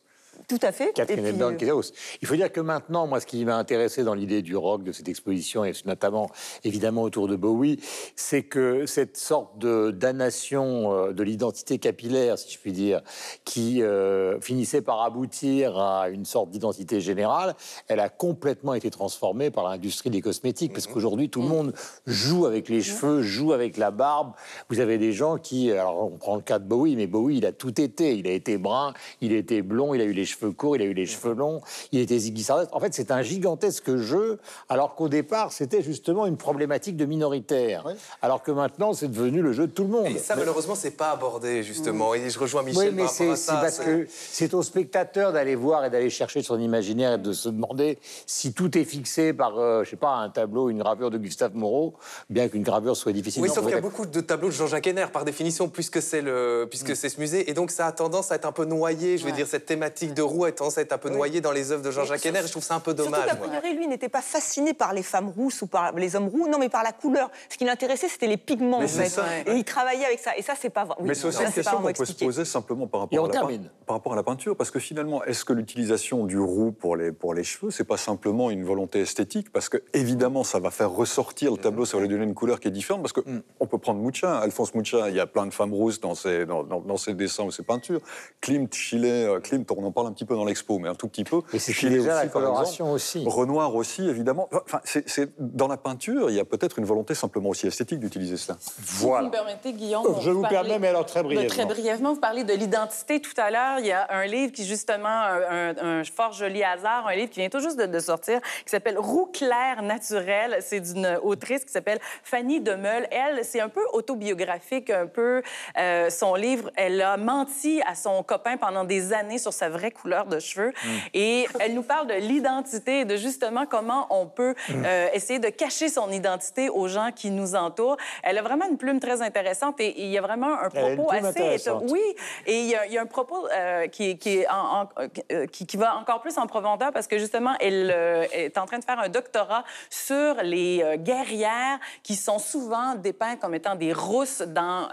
Tout à fait. Catherine euh. Il faut dire que maintenant, moi, ce qui m'a intéressé dans l'idée du rock de cette exposition, et notamment évidemment autour de Bowie, c'est que cette sorte de damnation euh, de l'identité capillaire, si je puis dire, qui euh, finissait par aboutir à une sorte d'identité générale, elle a complètement été transformée par l'industrie des cosmétiques, parce qu'aujourd'hui, tout le monde joue avec les cheveux, joue avec la barbe. Vous avez des gens qui, alors on prend le cas de Bowie, mais Bowie, il a tout été. Il a été brun, il a été blond, il a eu les cheveux courts, il a eu les cheveux longs, il était Ziggy Stardust. En fait, c'est un gigantesque jeu, alors qu'au départ, c'était justement une problématique de minoritaire. Alors que maintenant, c'est devenu le jeu de tout le monde. Et ça, malheureusement, c'est pas abordé, justement. Et je rejoins Michel Oui, mais par rapport c'est à ça. parce que c'est au spectateur d'aller voir et d'aller chercher son imaginaire et de se demander si tout est fixé par, euh, je sais pas, un tableau, une gravure de Gustave Moreau, bien qu'une gravure soit difficile. Oui, sauf qu'il y a beaucoup de tableaux de Jean-Jacques Henner, par définition, puisque c'est le, Mm. puisque c'est ce musée, et donc ça a tendance à être un peu noyé. Je veux dire, cette thématique de roue a tendance à être un peu noyée dans les œuvres de Jean-Jacques Henner. Je trouve ça un peu dommage. Surtout moi. priori, lui n'était pas fasciné par les femmes rousses ou par les hommes roux, non, mais par la couleur. Ce qui l'intéressait, c'était les pigments, Mais en c'est fait. ça. Et il travaillait avec ça. Et ça, c'est pas vrai. Oui, Mais c'est aussi ça, une question qu'on peut se poser simplement par rapport, à la, pein- termine. par rapport à la peinture, parce que finalement, est-ce que l'utilisation du roux pour les, pour les cheveux, c'est pas simplement une volonté esthétique? Parce que évidemment, ça va faire ressortir le tableau, ça va lui donner une couleur qui est différente. Parce que on peut prendre Mucha, Alphonse Mucha, il y a plein de femmes rousses dans ses, dans, dans- dans ses dessins ou ses peintures. Klimt, Chile, Klimt, on en parle un petit peu dans l'expo, mais un tout petit peu. Et c'est Chile déjà la aussi, par coloration exemple. aussi. Renoir aussi, évidemment. Enfin, c'est- c'est- dans la peinture, il y a peut-être une volonté simplement aussi esthétique d'utiliser cela. Si vous me permettez, Guillaume. Je vous parler- permets, mais alors très brièvement. Très brièvement, vous parlez de l'identité tout à l'heure. Il y a un livre qui, justement, un, un- un fort joli hasard, un livre qui vient tout juste de, de sortir, qui s'appelle Roux clair naturel. C'est d'une autrice qui s'appelle Fanny Demeul. Elle, c'est un peu autobiographique, un peu. euh, son livre, elle a menti à son copain pendant des années sur sa vraie couleurs de cheveux. Mm. Et elle nous parle de l'identité et de justement comment on peut Mm. euh, essayer de cacher son identité aux gens qui nous entourent. Elle a vraiment une plume très intéressante et et il y a vraiment un propos assez... Oui, et il y a, il y a un propos euh, qui, qui, est en- en- euh, qui, qui va encore plus en profondeur parce que justement, elle euh, est en train de faire un doctorat sur les guerrières qui sont souvent dépeintes comme étant des rousses dans,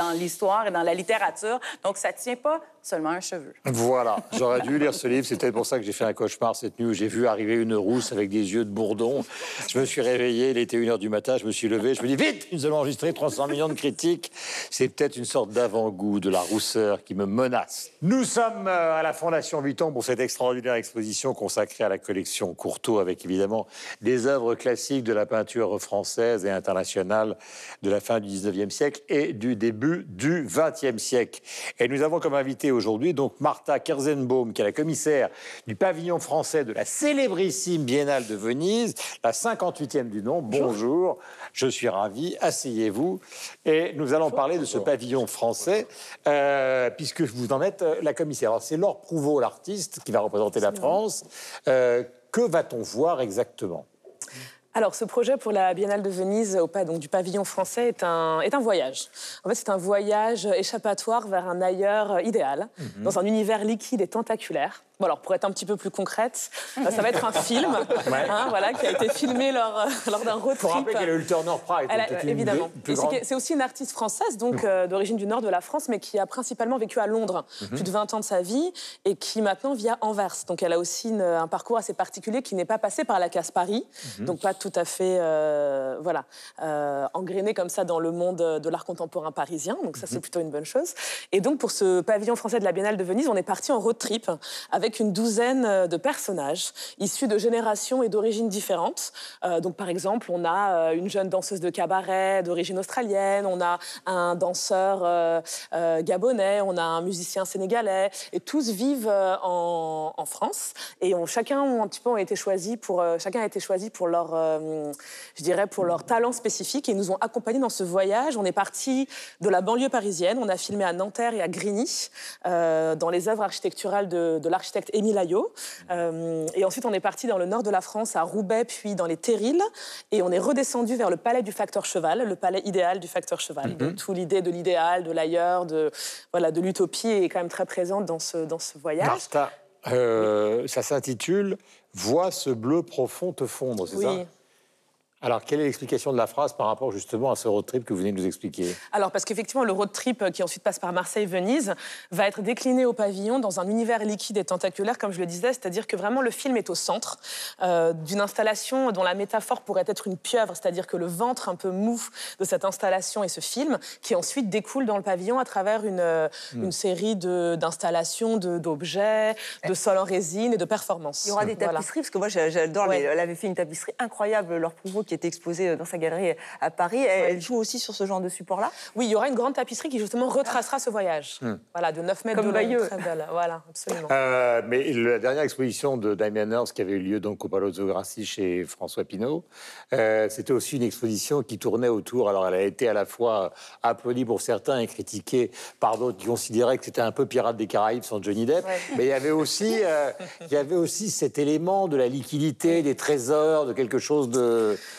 dans l'histoire et dans la littérature. Donc, ça ne tient pas seulement un cheveu. Voilà, j'aurais dû lire ce livre. C'est peut-être pour ça que j'ai fait un cauchemar cette nuit où j'ai vu arriver une rousse avec des yeux de bourdon. Je me suis réveillé, il était 1h du matin, je me suis levé, je me dis vite, nous allons enregistrer 300 millions de critiques. C'est peut-être une sorte d'avant-goût de la rousseur qui me menace. Nous sommes euh, à la Fondation Vuitton pour cette extraordinaire exposition consacrée à la collection Courtauld avec évidemment des œuvres classiques de la peinture française et internationale de la fin du 19e siècle et du début du 20e siècle. Et nous avons comme invité aujourd'hui donc Martha Kerzenbaum, qui est la commissaire du pavillon français de la célébrissime Biennale de Venise, la 58e du nom. Bonjour, je suis ravi, asseyez-vous. Et nous allons parler de ce pavillon français, euh, puisque vous en êtes euh, la commissaire. Alors c'est Laure Prouveau, l'artiste, qui va représenter la France. Euh, que va-t-on voir exactement? Alors, ce projet pour la Biennale de Venise, au pas donc, du pavillon français, est un, est un voyage. En fait, c'est un voyage échappatoire vers un ailleurs euh, idéal, Mhm. dans un univers liquide et tentaculaire. Bon, alors, pour être un petit peu plus concrète, euh, ça va être un film Ouais. hein, voilà, qui a été filmé lors, euh, lors d'un road trip. rappeler qu'elle a eu le Turner. Elle a- une évidemment. c'est aussi une artiste française, donc euh, d'origine du nord de la France, mais qui a principalement vécu à Londres Mhm. plus de 20 ans de sa vie et qui maintenant vit à Anvers. Donc elle a aussi une- un parcours assez particulier qui n'est pas passé par la case Paris, Mhm. donc pas tout à fait euh, voilà, euh, engrainé comme ça dans le monde de l'art contemporain parisien. Donc ça, c'est plutôt une bonne chose. Et donc pour ce pavillon français de la Biennale de Venise, on est parti en road trip avec une douzaine euh, de personnages issus de générations et d'origines différentes. Euh, donc par exemple, on a euh, une jeune danseuse de cabaret d'origine australienne, on a un danseur gabonais, on a un musicien sénégalais, et tous vivent en, France. Et chacun ont un petit peu été choisis pour chacun a été choisi pour leur je dirais pour leur talent spécifique et ils nous ont accompagnés dans ce voyage. On est parti de la banlieue parisienne, on a filmé à Nanterre et à Grigny dans les œuvres architecturales de, de l'architecte Émile Ayot. Euh, et ensuite on est parti dans le nord de la France à Roubaix puis dans les Terrils et on est redescendu vers le palais du facteur cheval, le palais idéal du facteur cheval. Donc tout l'idée de l'idéal, de l'ailleurs, de voilà de l'utopie est quand même très présente dans ce dans ce voyage. Martha, euh, ça s'intitule Vois ce bleu profond te fondre, c'est Oui. ça Alors, quelle est l'explication de la phrase par rapport justement à ce road trip que vous venez de nous expliquer? Alors, parce qu'effectivement, le road trip euh, qui ensuite passe par Marseille-Venise va être décliné au pavillon dans un univers liquide et tentaculaire, comme je le disais, c'est-à-dire que vraiment le film est au centre euh, d'une installation dont la métaphore pourrait être une pieuvre, c'est-à-dire que le ventre un peu mou de cette installation est ce film, qui ensuite découle dans le pavillon à travers une, euh, Mm. une série de- d'installations, de- d'objets, de, sols en résine et de performances. Il y aura des Voilà. tapisseries, parce que moi j'a- j'adore, Ouais. elle avait fait une tapisserie incroyable, Laure Prouveau, qui était exposée dans sa galerie à Paris. Elle, elle joue aussi sur ce genre de support-là? Oui, il y aura une grande tapisserie qui justement retracera ce voyage. Hmm. Voilà, de 9 mètres Comme de long, Bayeux. très belle. Voilà, absolument. Euh, mais la dernière exposition de Damien Hirst qui avait eu lieu donc au Palazzo Grassi chez François Pinault, euh, c'était aussi une exposition qui tournait autour. Alors, elle a été à la fois applaudie pour certains et critiquée par d'autres qui considéraient que c'était un peu Pirates des Caraïbes sans Johnny Depp. Ouais. Mais il y avait aussi, euh, il y avait aussi cet élément de la liquidité, des trésors, de quelque chose de,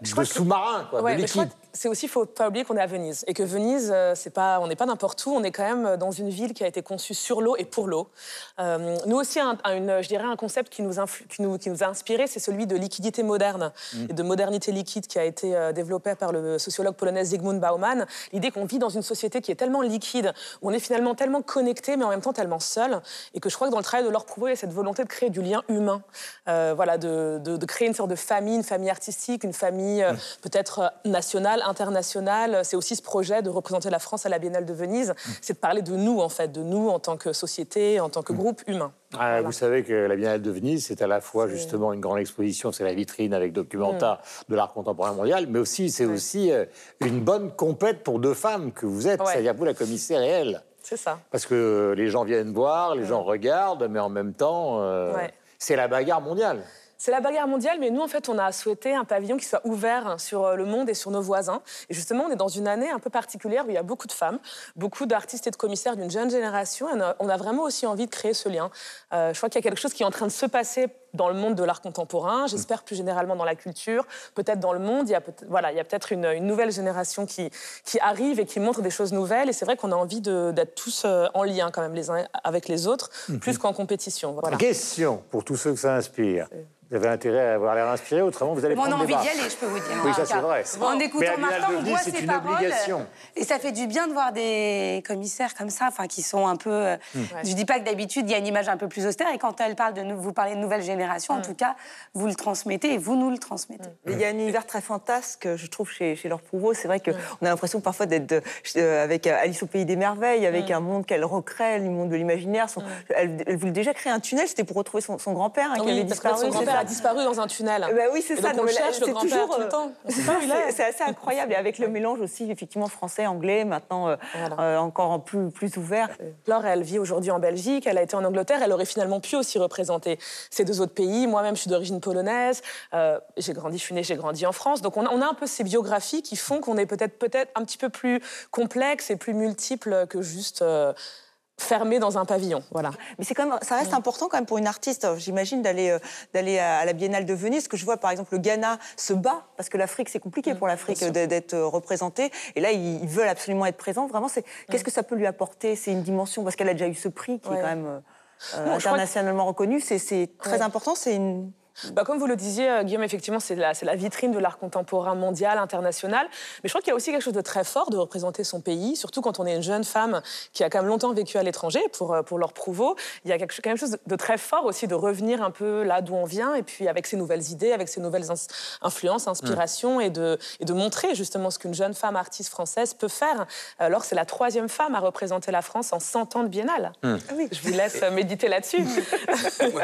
de sous-marin, quoi, Ouais, de mais je crois liquide. que c'est aussi, faut pas oublier qu'on est à Venise et que Venise, euh, c'est pas, on n'est pas n'importe où. On est quand même dans une ville qui a été conçue sur l'eau et pour l'eau. Euh, nous aussi, un, une, je dirais un concept qui nous, influ- qui nous, qui nous a inspiré, c'est celui de liquidité moderne Mm. et de modernité liquide qui a été euh, développé par le sociologue polonais Zygmunt Bauman. L'idée qu'on vit dans une société qui est tellement liquide, où on est finalement tellement connecté, mais en même temps tellement seul, et que je crois que dans le travail de Laure Prouveau, il y a cette volonté de créer du lien humain, Euh, voilà, de, de- de créer une sorte de famille, une famille artistique, une famille euh, peut-être euh, nationale, internationale. C'est aussi ce projet de représenter la France à la Biennale de Venise, c'est de parler de nous en fait, de nous en tant que société, en tant que groupe humain. Ah, Vous savez que la Biennale de Venise, c'est à la fois justement une grande exposition, c'est la vitrine avec documenta Mm. de l'art contemporain mondial, mais aussi c'est aussi euh, une bonne compète pour deux femmes que vous êtes, Ouais. c'est-à-dire vous la commissaire et elle. C'est ça. Parce que les gens viennent voir, les gens regardent, mais en même temps, euh, Ouais. c'est la bagarre mondiale. C'est la bagarre mondiale, mais nous, en fait, on a souhaité un pavillon qui soit ouvert sur euh, le monde et sur nos voisins. Et justement, on est dans une année un peu particulière où il y a beaucoup de femmes, beaucoup d'artistes et de commissaires d'une jeune génération. Et on a- on a vraiment aussi envie de créer ce lien. Euh, je crois qu'il y a quelque chose qui est en train de se passer dans le monde de l'art contemporain, j'espère plus généralement dans la culture, peut-être dans le monde. Il y a peut voilà, il y a peut-être une, une nouvelle génération qui, qui arrive et qui montre des choses nouvelles. Et c'est vrai qu'on a envie d'être tous euh, en lien quand même les uns avec les autres, Mhm. plus qu'en compétition. Voilà. Question pour tous ceux que ça inspire. Vous avez intérêt à avoir l'air inspiré, autrement vous allez On a prendre des envie d'y aller, je peux vous dire. Oui, en ça c'est vrai. En Mais écoutant Martin, on voit c'est ses une paroles. obligation. Et ça fait du bien de voir des commissaires comme ça, enfin, qui sont un peu. euh, Hmm. Je dis pas que d'habitude, il y a une image un peu plus austère. Et quand elle parle de vous parlez de nouvelle génération, en tout cas, vous le transmettez et vous nous le transmettez. Il y a un univers très fantasque, je trouve, chez, chez Laure Prouveau. C'est vrai qu'on a l'impression parfois d'être euh, avec euh, Alice au Pays des Merveilles, avec un monde qu'elle recrée, le monde de l'imaginaire. Son- Elle, elle voulait déjà créer un tunnel, c'était pour retrouver son, son grand-père hein, qui avait disparu. son grand-père ça a disparu dans un tunnel. Eh ben oui, c'est ça. donc on là, cherche, le grand-père, toujours, tout le euh, temps. C'est assez incroyable. Et avec le mélange aussi, effectivement, français-anglais, maintenant euh, euh, encore plus, plus ouvert. Laure, elle vit aujourd'hui en Belgique, elle a été en Angleterre, elle aurait finalement pu aussi représenter ces deux autres pays. Moi-même, je suis d'origine polonaise, euh, j'ai grandi, je suis née, j'ai grandi en France. Donc on a, on a un peu ces biographies qui font qu'on est peut-être peut-être un petit peu plus complexe et plus multiple que juste euh, fermé dans un pavillon. Voilà. Mais c'est quand même, ça reste important quand même pour une artiste, euh, j'imagine, d'aller euh, d'aller à la Biennale de Venise. Que je vois, par exemple, le Ghana se bat parce que l'Afrique, c'est compliqué pour l'Afrique d'être représentée. Et là, ils veulent absolument être présents. Vraiment, c'est qu'est-ce que ça peut lui apporter? C'est une dimension parce qu'elle a déjà eu ce prix qui est quand même euh, internationalement reconnu. C'est- C'est très important. C'est une Bah, comme vous le disiez, euh, Guillaume, effectivement, c'est la, c'est la vitrine de l'art contemporain mondial, international. Mais je crois qu'il y a aussi quelque chose de très fort de représenter son pays, surtout quand on est une jeune femme qui a quand même longtemps vécu à l'étranger, pour, euh, pour leur prouveau. Il y a quelque, chose- quand même chose de très fort aussi de revenir un peu là d'où on vient, et puis avec ses nouvelles idées, avec ses nouvelles ins- influences, inspirations, et, de, et de montrer justement ce qu'une jeune femme artiste française peut faire. Alors, c'est la troisième femme à représenter la France en 100 ans de biennale. Hmm. Je vous laisse euh, méditer là-dessus. Moi,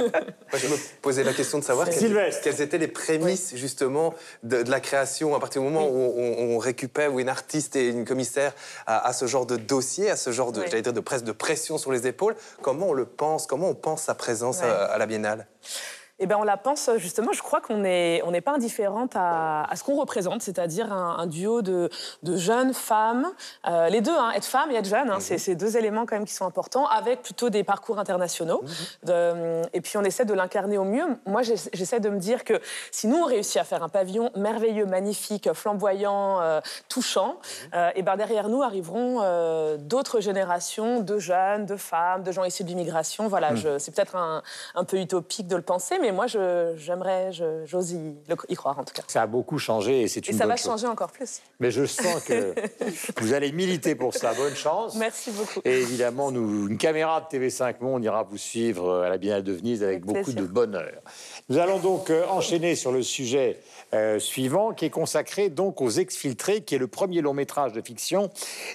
je me posais la question de savoir Sylvestre. quelles étaient les prémices, justement, de, de la création, à partir du moment où on, on récupère, où une artiste et une commissaire a, a ce genre de dossier, à ce genre de, Oui. j'allais dire, de presse de pression sur les épaules, comment on le pense, comment on pense sa présence à, à la Biennale? Eh ben, on la pense justement, je crois qu'on n'est on n'est pas indifférente à, à ce qu'on représente, c'est-à-dire un, un duo de, de jeunes femmes, euh, les deux, hein, être femme et être jeune, hein, c'est c'est deux éléments quand même qui sont importants, avec plutôt des parcours internationaux. De- et puis on essaie de l'incarner au mieux. Moi, j'essa- j'essaie de me dire que si nous, on réussit à faire un pavillon merveilleux, magnifique, flamboyant, euh, touchant, euh, et ben derrière nous arriveront d'autres générations de jeunes, de femmes, de gens issus de l'immigration. Voilà, Mm. c'est peut-être un, un peu utopique de le penser, mais moi, je- j'aimerais, j'ose y, croire en tout cas. Ça a beaucoup changé et c'est Et une ça bonne va chose. changer encore plus. Mais je sens que vous allez militer pour ça. Bonne chance. Merci beaucoup. Et évidemment, nous, une caméra de TV5 Monde ira vous suivre à la Biennale de Venise avec, beaucoup plaisir. de bonheur. Nous allons donc euh, enchaîner sur le sujet euh, suivant, qui est consacré donc aux Exfiltrés, qui est le premier long métrage de fiction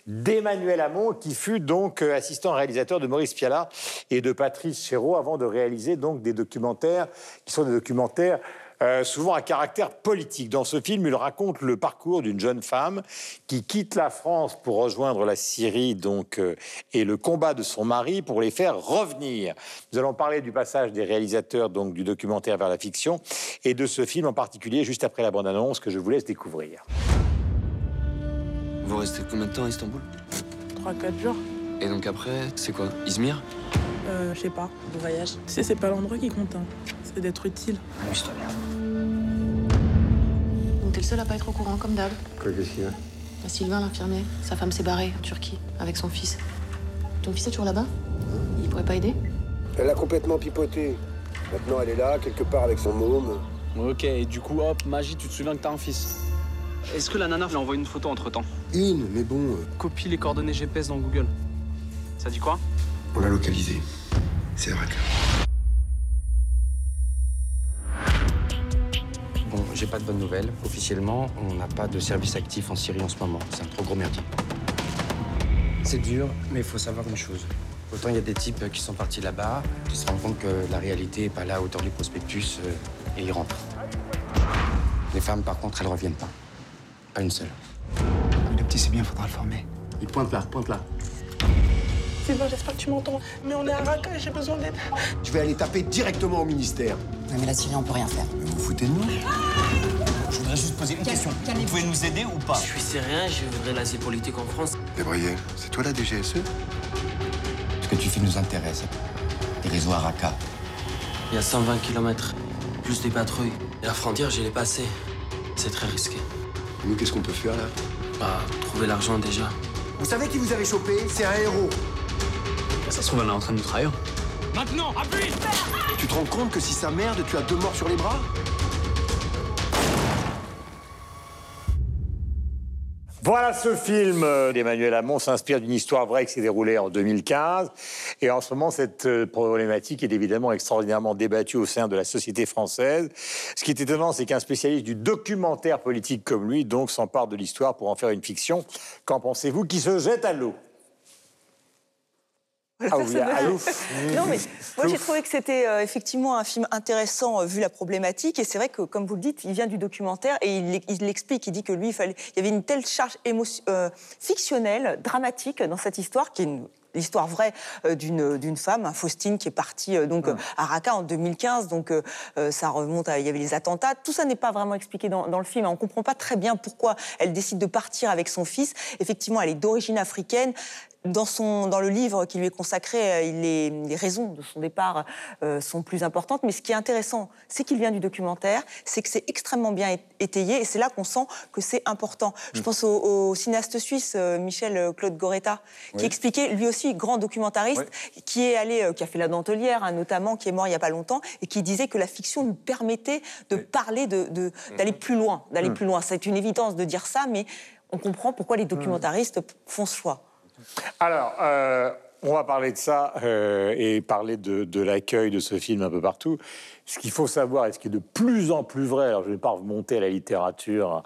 d'Emmanuel Hamon, qui fut donc euh, assistant réalisateur de Maurice Pialat et de Patrice Chéreau, avant de réaliser donc des documentaires qui sont des documentaires euh, souvent à caractère politique. Dans ce film, il raconte le parcours d'une jeune femme qui quitte la France pour rejoindre la Syrie donc, euh, et le combat de son mari pour les faire revenir. Nous allons parler du passage des réalisateurs donc, du documentaire vers la fiction et de ce film en particulier juste après la bande-annonce que je vous laisse découvrir. Vous restez combien de temps à Istanbul? 3-4 jours. Et donc après, c'est quoi? Izmir? Euh, je sais pas, le voyage. Tu sais, c'est pas l'endroit qui compte, hein. c'est d'être utile. Amuse-toi bien. Donc t'es le seul à pas être au courant, comme d'hab. Quoi, qu'est-ce qu'il y a? Bah, Sylvain, l'infirmier, sa femme s'est barrée en Turquie avec son fils. Ton fils est toujours là-bas? Il pourrait pas aider? Elle a complètement pipoté. Maintenant, elle est là, quelque part avec son môme. Ok, et du coup, hop, magie, tu te souviens que t'as un fils. Est-ce que la nana lui a envoyé une photo entre temps Une, mais bon, euh, Copie les coordonnées GPS dans Google. Ça dit quoi? on l'a localisée. C'est vrai. Bon, j'ai pas de bonnes nouvelles. Officiellement, on n'a pas de service actif en Syrie en ce moment. C'est un trop gros merdier. C'est dur, mais il faut savoir une chose. Autant il y a des types qui sont partis là-bas, qui se rendent compte que la réalité est pas là à hauteur du prospectus euh, et ils rentrent. Les femmes, par contre, elles reviennent pas. Pas une seule. Le petit, c'est bien, faudra le former. Il pointe là, pointe là. Sylvain, j'espère que tu m'entends. Mais on est à Raqqa et j'ai besoin d'aide. Je vais aller taper directement au ministère. Ouais, mais la Syrie, on peut rien faire. Vous vous foutez de nous Je voudrais juste poser une question. Vous pouvez nous aider ou pas? Je suis syrien, je voudrais l'asile politique en France. Débrayer, c'est toi la DGSE Ce que tu fais nous intéresse. Les réseaux Araka. Il y a 120 km, plus des patrouilles. Et la frontière, je l'ai passée. C'est très risqué. Nous, qu'est-ce qu'on peut faire là? Bah, trouver l'argent déjà. Vous savez qui vous avez chopé? C'est un héros. Ça se trouve, elle est en train de nous trahir. Maintenant, appuie Tu te rends compte que si ça merde, tu as deux morts sur les bras? Voilà ce film euh, d'Emmanuel Hamon s'inspire d'une histoire vraie qui s'est déroulée en 2015. Et en ce moment, cette euh, problématique est évidemment extraordinairement débattue au sein de la société française. Ce qui est étonnant, c'est qu'un spécialiste du documentaire politique comme lui, donc, s'empare de l'histoire pour en faire une fiction. Qu'en pensez-vous? Qui se jette à l'eau? Ah oui, à l'eau. Non, mais moi j'ai trouvé que c'était euh, effectivement un film intéressant euh, vu la problématique. Et c'est vrai que, comme vous le dites, il vient du documentaire et il, il l'explique. Il dit que lui, il, fallait, il y avait une telle charge émotion- euh, fictionnelle, dramatique dans cette histoire qui est une l'histoire vraie d'une d'une femme, hein, Faustine, qui est partie donc à Raqqa en 2015. Donc euh, ça remonte à il y avait les attentats. Tout ça n'est pas vraiment expliqué dans, dans le film. On comprend pas très bien pourquoi elle décide de partir avec son fils. Effectivement, elle est d'origine africaine. Dans, son, dans le livre qui lui est consacré, euh, il est- les raisons de son départ euh, sont plus importantes. Mais ce qui est intéressant, c'est qu'il vient du documentaire, c'est que c'est extrêmement bien étayé, et c'est là qu'on sent que c'est important. Je pense au, au cinéaste suisse euh, Michel euh, Claude Goretta, qui expliquait, lui aussi grand documentariste, qui est allé, euh, qui a fait la dentelière hein, notamment, qui est mort il y a pas longtemps, et qui disait que la fiction lui permettait de parler, de- de- d'aller plus loin, d'aller Mhm. plus loin. C'est une évidence de dire ça, mais on comprend pourquoi les documentaristes font ce choix. Alors, euh, on va parler de ça euh, et parler de, de l'accueil de ce film un peu partout. Ce qu'il faut savoir, et ce qui est de plus en plus vrai, alors je ne vais pas remonter à la littérature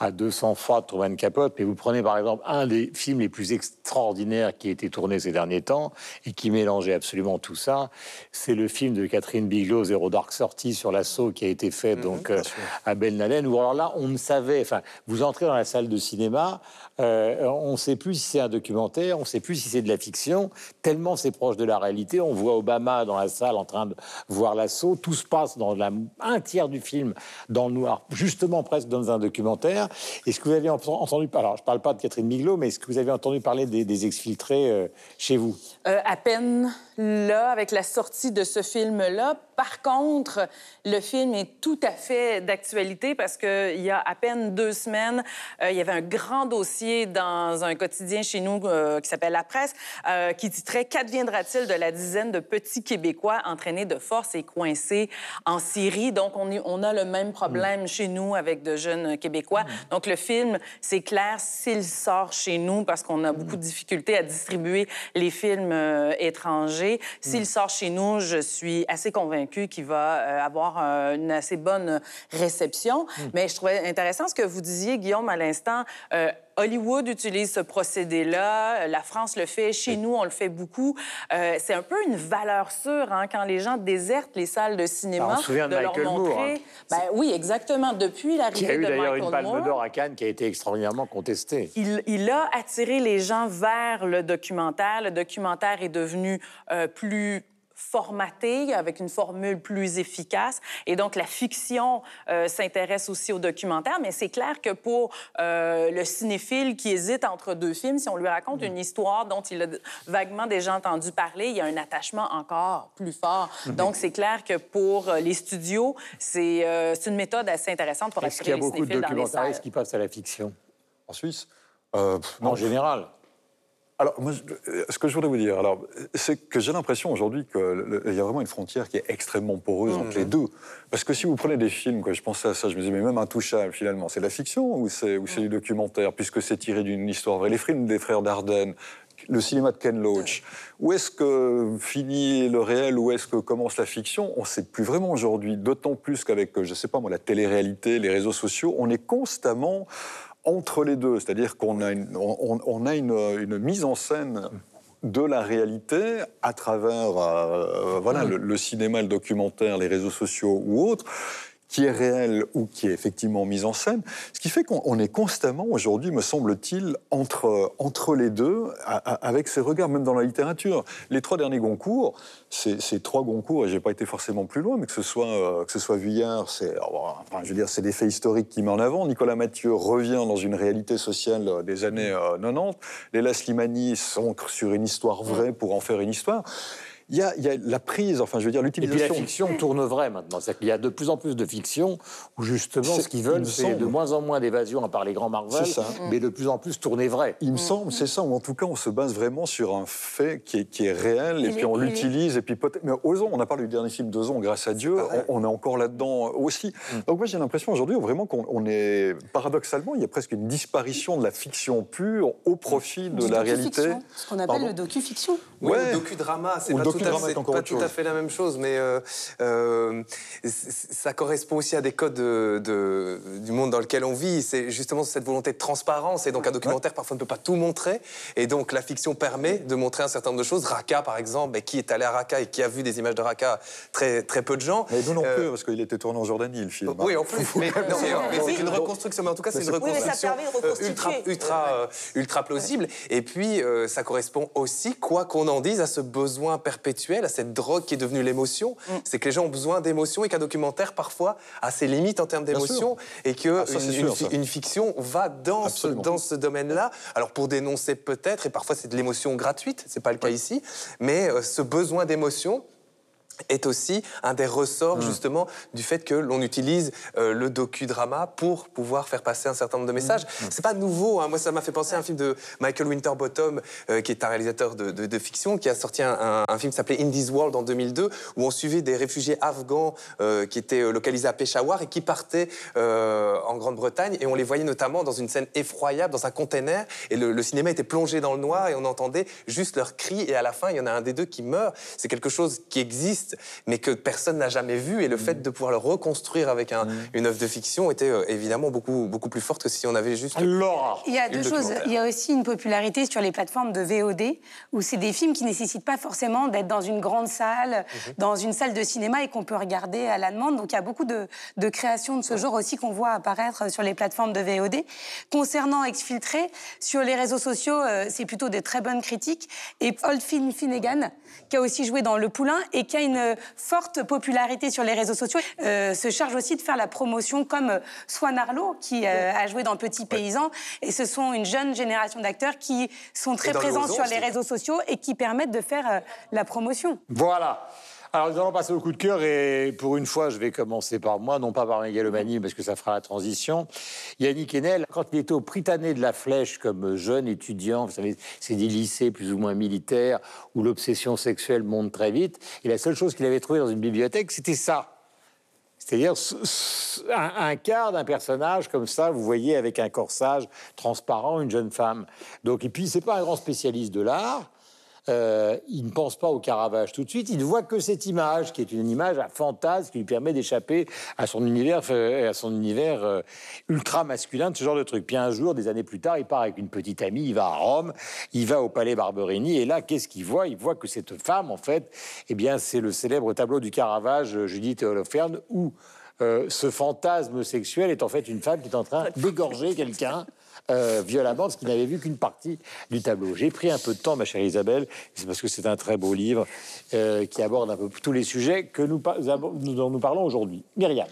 à 200 fois de Truman Capote, mais vous prenez par exemple un des films les plus extraordinaires qui a été tourné ces derniers temps et qui mélangeait absolument tout ça, c'est le film de Catherine Bigelow, Zero Dark Sortie, sur l'assaut qui a été fait donc euh, à Ben où alors là, on ne savait, enfin, vous entrez dans la salle de cinéma, euh, on ne sait plus si c'est un documentaire, on ne sait plus si c'est de la fiction, tellement c'est proche de la réalité. On voit Obama dans la salle en train de voir l'assaut, tout se passe dans la, un tiers du film dans le noir, justement presque dans un documentaire. Est-ce que vous avez ent- entendu, alors je ne parle pas de Catherine Bigelow, mais est-ce que vous avez entendu parler des, exfiltrés euh, chez vous Euh, à peine là, avec la sortie de ce film-là. Par contre, le film est tout à fait d'actualité parce qu'il y a à peine deux semaines, euh, il y avait un grand dossier dans un quotidien chez nous euh, qui s'appelle La Presse euh, qui titrait Qu'adviendra-t-il de la dizaine de petits Québécois entraînés de force et coincés en Syrie? Donc, on, est- on a le même problème chez nous avec de jeunes Québécois. Donc, le film, c'est clair, s'il sort chez nous, parce qu'on a beaucoup de difficultés à distribuer les films étrangers, s'il sort chez nous, je suis assez convaincue qu'il va euh, avoir euh, une assez bonne réception. Mais je trouvais intéressant ce que vous disiez, Guillaume, à l'instant. Euh, Hollywood utilise ce procédé-là, la France le fait, chez nous on le fait beaucoup. Euh, c'est un peu une valeur sûre hein, quand les gens désertent les salles de cinéma, Ah, on se souvient de leur Michael montrer. hein. Ben oui, exactement. Depuis l'arrivée a eu de d'ailleurs Michael une palme d'or à Cannes qui a été extraordinairement contestée. il, il a attiré les gens vers le documentaire. Le documentaire est devenu euh, plus formaté, avec une formule plus efficace. Et donc, la fiction euh, s'intéresse aussi au documentaire. Mais c'est clair que pour euh, le cinéphile qui hésite entre deux films, si on lui raconte une histoire dont il a vaguement déjà entendu parler, il y a un attachement encore plus fort. Mhm. Donc, c'est clair que pour euh, les studios, c'est euh, une méthode assez intéressante pour Est-ce qu'il y attirer a les beaucoup de cinéphiles dans les salles. documentaristes qui passent à la fiction? En Suisse? Euh, En général Alors, moi, je- ce que je voudrais vous dire, alors, c'est que j'ai l'impression aujourd'hui qu'il y a vraiment une frontière qui est extrêmement poreuse entre les deux. Parce que si vous prenez des films, quoi, je pensais à ça, je me disais, mais même Intouchable, finalement, c'est de la fiction ou c'est c'est du documentaire, puisque c'est tiré d'une histoire vraie. Les films des frères Dardenne, le cinéma de Ken Loach. Où est-ce que finit le réel, où est-ce que commence la fiction On ne sait plus vraiment aujourd'hui, d'autant plus qu'avec, je ne sais pas moi, la télé-réalité, les réseaux sociaux, on est constamment entre les deux. C'est-à-dire qu'on a, une, on, on a une, une mise en scène de la réalité à travers euh, voilà, le, le cinéma, le documentaire, les réseaux sociaux ou autres qui est réelle ou qui est effectivement mise en scène. Ce qui fait qu'on on est constamment, aujourd'hui, me semble-t-il, entre, entre les deux, avec ces regards, même dans la littérature. Les trois derniers Goncourt, c'est trois Goncourt, et j'ai pas été forcément plus loin, mais que ce soit, euh, que ce soit Vuillard, c'est enfin, je veux dire, c'est des faits historiques qui met en avant. Nicolas Mathieu revient dans une réalité sociale euh, des années euh, 90. Léla Slimani s'ancre sur une histoire vraie pour en faire une histoire. Il y a, il y a la prise, enfin, je veux dire, Et puis la l'utilisation. fiction tourne vrai maintenant. C'est-à-dire qu'il y a de plus en plus de fiction où justement ce qu'ils il veulent, c'est de moins en moins d'évasion à part les grands Marvel, C'est ça. mais de plus en plus tourner vrai. Il me semble, c'est ça, ou en tout cas, on se base vraiment sur un fait qui est, qui est réel, et, Et puis les- on l'utilise, et puis peut-être. Mais Ozon, on a parlé du dernier film d'Ozon, grâce à Dieu, on, on est encore là-dedans aussi. Mm. Donc moi, j'ai l'impression aujourd'hui vraiment qu'on on est. Paradoxalement, il y a presque une disparition de la fiction pure au profit de Du la réalité. Ce qu'on appelle Pardon le docu-fiction. Oui, Ouais. ou docudrama, c'est pas, tout pas tout à fait la même chose, mais euh, euh, ça correspond aussi à des codes de- de- du monde dans lequel on vit. C'est justement cette volonté de transparence, et donc un documentaire parfois ne peut pas tout montrer, et donc la fiction permet de montrer un certain nombre de choses. Raqqa, par exemple, mais qui est allé à Raqqa et qui a vu des images de Raqqa Très, très peu de gens. Mais nous non Euh, plus, parce qu'il était tourné en Jordanie, le film. oui, en plus. Mais, non, mais- mais c'est une reconstruction, mais en tout cas, c'est une c'est- Oui, mais ça reconstruction de reconstituer. ultra, ultra, ultra plausible. Et puis, euh, ça correspond aussi, quoi qu'on en dise, à ce besoin perpétuel, à cette drogue qui est devenue l'émotion. Mm. C'est que les gens ont besoin d'émotions et qu'un documentaire, parfois, a ses limites en termes d'émotion et que Ah, ça, une, sûr, une fi- ça. une fiction va dans ce, Absolument. dans ce domaine-là. Alors, pour dénoncer peut-être, et parfois c'est de l'émotion gratuite, c'est pas le cas ici, mais euh, ce besoin d'émotion est aussi un des ressorts Mmh. justement du fait que l'on utilise euh, le docudrama pour pouvoir faire passer un certain nombre de messages. Mmh. C'est pas nouveau. hein. Moi, ça m'a fait penser à un film de Michael Winterbottom, euh, qui est un réalisateur de, de- de fiction, qui a sorti un, un- un film qui s'appelait In This World en 2002, où on suivait des réfugiés afghans euh, qui étaient localisés à Peshawar et qui partaient en Grande-Bretagne. Et on les voyait notamment dans une scène effroyable, dans un container. Et le, le cinéma était plongé dans le noir et on entendait juste leurs cris. Et à la fin, il y en a un des deux qui meurt. C'est quelque chose qui existe, mais que personne n'a jamais vu. Et le fait de pouvoir le reconstruire avec un- une œuvre de fiction était euh, évidemment beaucoup, beaucoup plus forte que si on avait juste. Laura Il y a eu deux choses. Il y a aussi une popularité sur les plateformes de VOD, où c'est des films qui nécessitent pas forcément d'être dans une grande salle, dans une salle de cinéma et qu'on peut regarder à la demande. Donc il y a beaucoup de, de créations de ce genre aussi qu'on voit apparaître sur les plateformes de VOD. Concernant Exfiltré, sur les réseaux sociaux, euh, c'est plutôt des très bonnes critiques. Et Old Fin Finnegan, qui a aussi joué dans Le Poulain et qui a une euh, forte popularité sur les réseaux sociaux, euh, se charge aussi de faire la promotion comme euh, Swan Arlo, qui euh, a joué dans Petit Paysan. Et ce sont une jeune génération d'acteurs qui sont très présents sur les réseaux sociaux et qui permettent de faire euh, la promotion. Voilà. Alors, nous allons passer au coup de cœur et pour une fois, je vais commencer par moi, non pas par mégalomanie, parce que ça fera la transition. Yannick Enel, quand il était au Prytanée de la Flèche comme jeune étudiant, vous savez, c'est des lycées plus ou moins militaires où l'obsession sexuelle monte très vite, et la seule chose qu'il avait trouvée dans une bibliothèque, c'était ça. C'est-à-dire ce- ce- un, un quart d'un personnage comme ça, vous voyez, avec un corsage transparent, une jeune femme. Donc, et puis, c'est pas un grand spécialiste de l'art. Euh, il ne pense pas au Caravage tout de suite. Il ne voit que cette image, qui est une image à fantasme, qui lui permet d'échapper à son univers, euh, à son univers euh, ultra masculin, ce genre de truc. Puis un jour, des années plus tard, il part avec une petite amie, il va à Rome, il va au Palais Barberini, et là, qu'est-ce qu'il voit? Il voit que cette femme, en fait, eh bien, c'est le célèbre tableau du Caravage, Judith Holoferne, où ce fantasme sexuel est en fait une femme qui est en train d'égorger quelqu'un euh, violemment, ce qui n'avait vu qu'une partie du tableau. J'ai pris un peu de temps, ma chère Isabelle, c'est parce que c'est un très beau livre euh, qui aborde un peu tous les sujets que nous- dont nous parlons aujourd'hui. Myriam.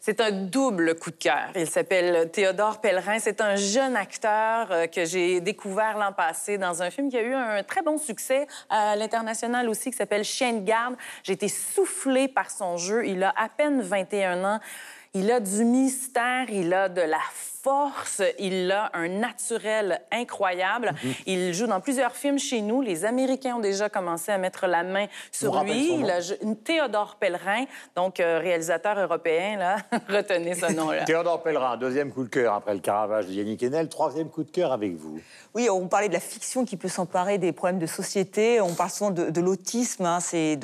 C'est un double coup de cœur. Il s'appelle Théodore Pellerin. C'est un jeune acteur euh, que j'ai découvert l'an passé dans un film qui a eu un très bon succès à l'international aussi, qui s'appelle Chien de garde. J'ai été soufflée par son jeu. Il a à peine 21 ans. Il a du mystère, il a de la force, il a un naturel incroyable. Il joue dans plusieurs films chez nous. Les Américains ont déjà commencé à mettre la main sur lui. Il a jou- Théodore Pellerin, donc euh, réalisateur européen, là. Retenez ce nom-là. Théodore Pellerin, deuxième coup de cœur après le Caravage de Yannick Enel, troisième coup de cœur avec vous. Oui, on parlait de la fiction qui peut s'emparer des problèmes de société. On parle souvent de, de l'autisme. hein,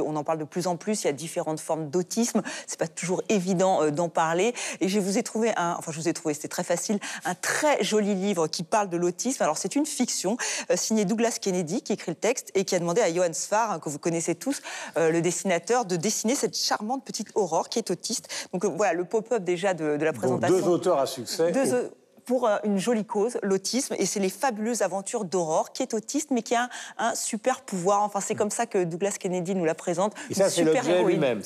on en parle de plus en plus. Il y a différentes formes d'autisme. C'est pas toujours évident euh, d'en parler. Et je vous ai trouvé un. Enfin, je vous ai trouvé. C'était très facile un très joli livre qui parle de l'autisme. Alors c'est une fiction euh, signée Douglas Kennedy qui écrit le texte et qui a demandé à Johan Sfar, hein, que vous connaissez tous, euh, le dessinateur, de dessiner cette charmante petite Aurore qui est autiste. Donc euh, voilà le pop-up déjà de, de la Donc, présentation. deux auteurs à succès. Deux pour une jolie cause, l'autisme, et c'est les fabuleuses aventures d'Aurore, qui est autiste, mais qui a un, un super pouvoir. Enfin, c'est comme ça que Douglas Kennedy nous la présente. Et ça, c'est l'objet lui-même.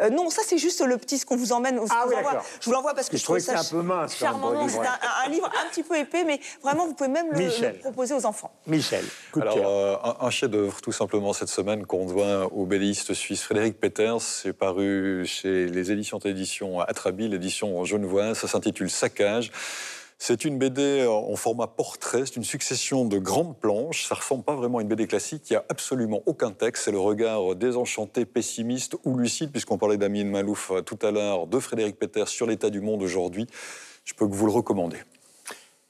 Euh, non, ça c'est juste le petit ce qu'on vous emmène. Ah oui, vous envoie. d'accord. Je vous l'envoie parce que Je trouve que ça un peu mince, Charmant, c'est un, un livre un petit peu épais, mais vraiment vous pouvez même le, proposer aux enfants. Michel, coup de Alors, euh, un, un chef-d'œuvre, tout simplement, cette semaine, qu'on doit au belléiste suisse Frédéric Peters. C'est paru chez les éditions d'édition Atrabi, l'édition genevoise. Ça s'intitule Saccage. C'est une BD en format portrait, c'est une succession de grandes planches. Ça ressemble pas vraiment à une BD classique. Il n'y a absolument aucun texte. C'est le regard désenchanté, pessimiste ou lucide, puisqu'on parlait d'Amin Malouf euh, tout à l'heure, de Frédéric Peters sur l'état du monde aujourd'hui. Je peux que vous le recommander.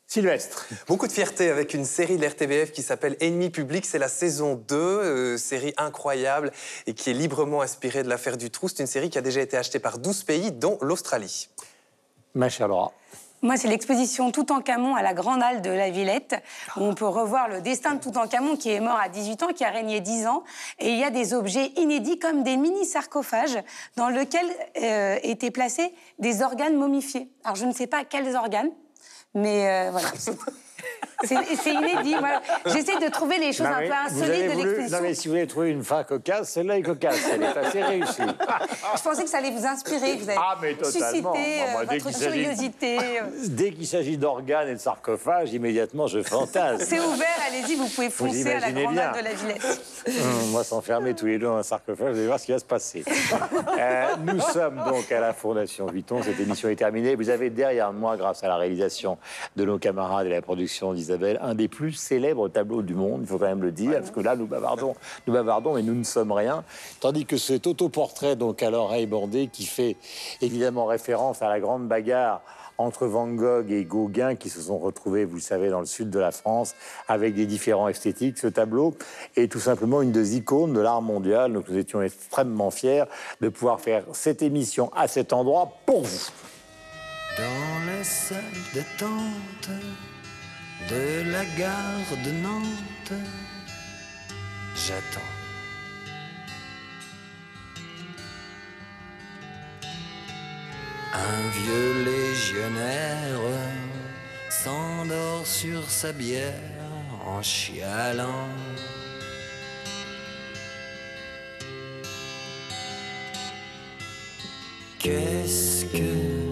Sylvestre. Beaucoup de fierté avec une série de l'RTBF qui s'appelle Ennemi public. C'est la saison 2, euh, série incroyable et qui est librement inspirée de l'affaire du trou. C'est une série qui a déjà été achetée par 12 pays, dont l'Australie. Ma chère Laura. Moi, c'est l'exposition Toutankhamon à la Grande Halle de la Villette, où on peut revoir le destin de Toutankhamon, qui est mort à 18 ans, qui a régné 10 ans. Et il y a des objets inédits, comme des mini-sarcophages, dans lesquels euh, étaient placés des organes momifiés. Alors, je ne sais pas quels organes, mais euh, voilà. C'est- inédit. voilà. J'essaie de trouver les choses Non, un peu vous insolites de l'exposition. Non, mais si vous voulez trouver une fin cocasse, celle-là est cocasse. Elle est assez réussie. Je pensais que ça allait vous inspirer, que vous allez Ah, susciter euh, votre curiosité. Dès qu'il s'agit d'organes et de sarcophages, immédiatement, je fantasme. C'est ouvert, allez-y, vous pouvez Vous foncer à la imaginez Grande bien. Halle de la Villette. Hum, Moi, s'enfermer tous les deux dans un sarcophage, vous allez voir ce qui va se passer. Euh, nous sommes donc à la Fondation Vuitton. Cette émission est terminée. Vous avez derrière moi, grâce à la réalisation de nos camarades et la production d'Isabelle, un des plus célèbres tableaux du monde, il faut quand même le dire, parce que là, nous bavardons, nous bavardons, mais nous ne sommes rien. Tandis que cet autoportrait, donc à l'oreille bordée, qui fait évidemment référence à la grande bagarre entre Van Gogh et Gauguin qui se sont retrouvés, vous le savez, dans le sud de la France avec des différents esthétiques. Ce tableau est tout simplement une des icônes de l'art mondial. Donc nous étions extrêmement fiers de pouvoir faire cette émission à cet endroit pour vous. Dans la salle d'attente de la gare de Nantes, j'attends. Un vieux légionnaire s'endort sur sa bière en chialant. Qu'est-ce que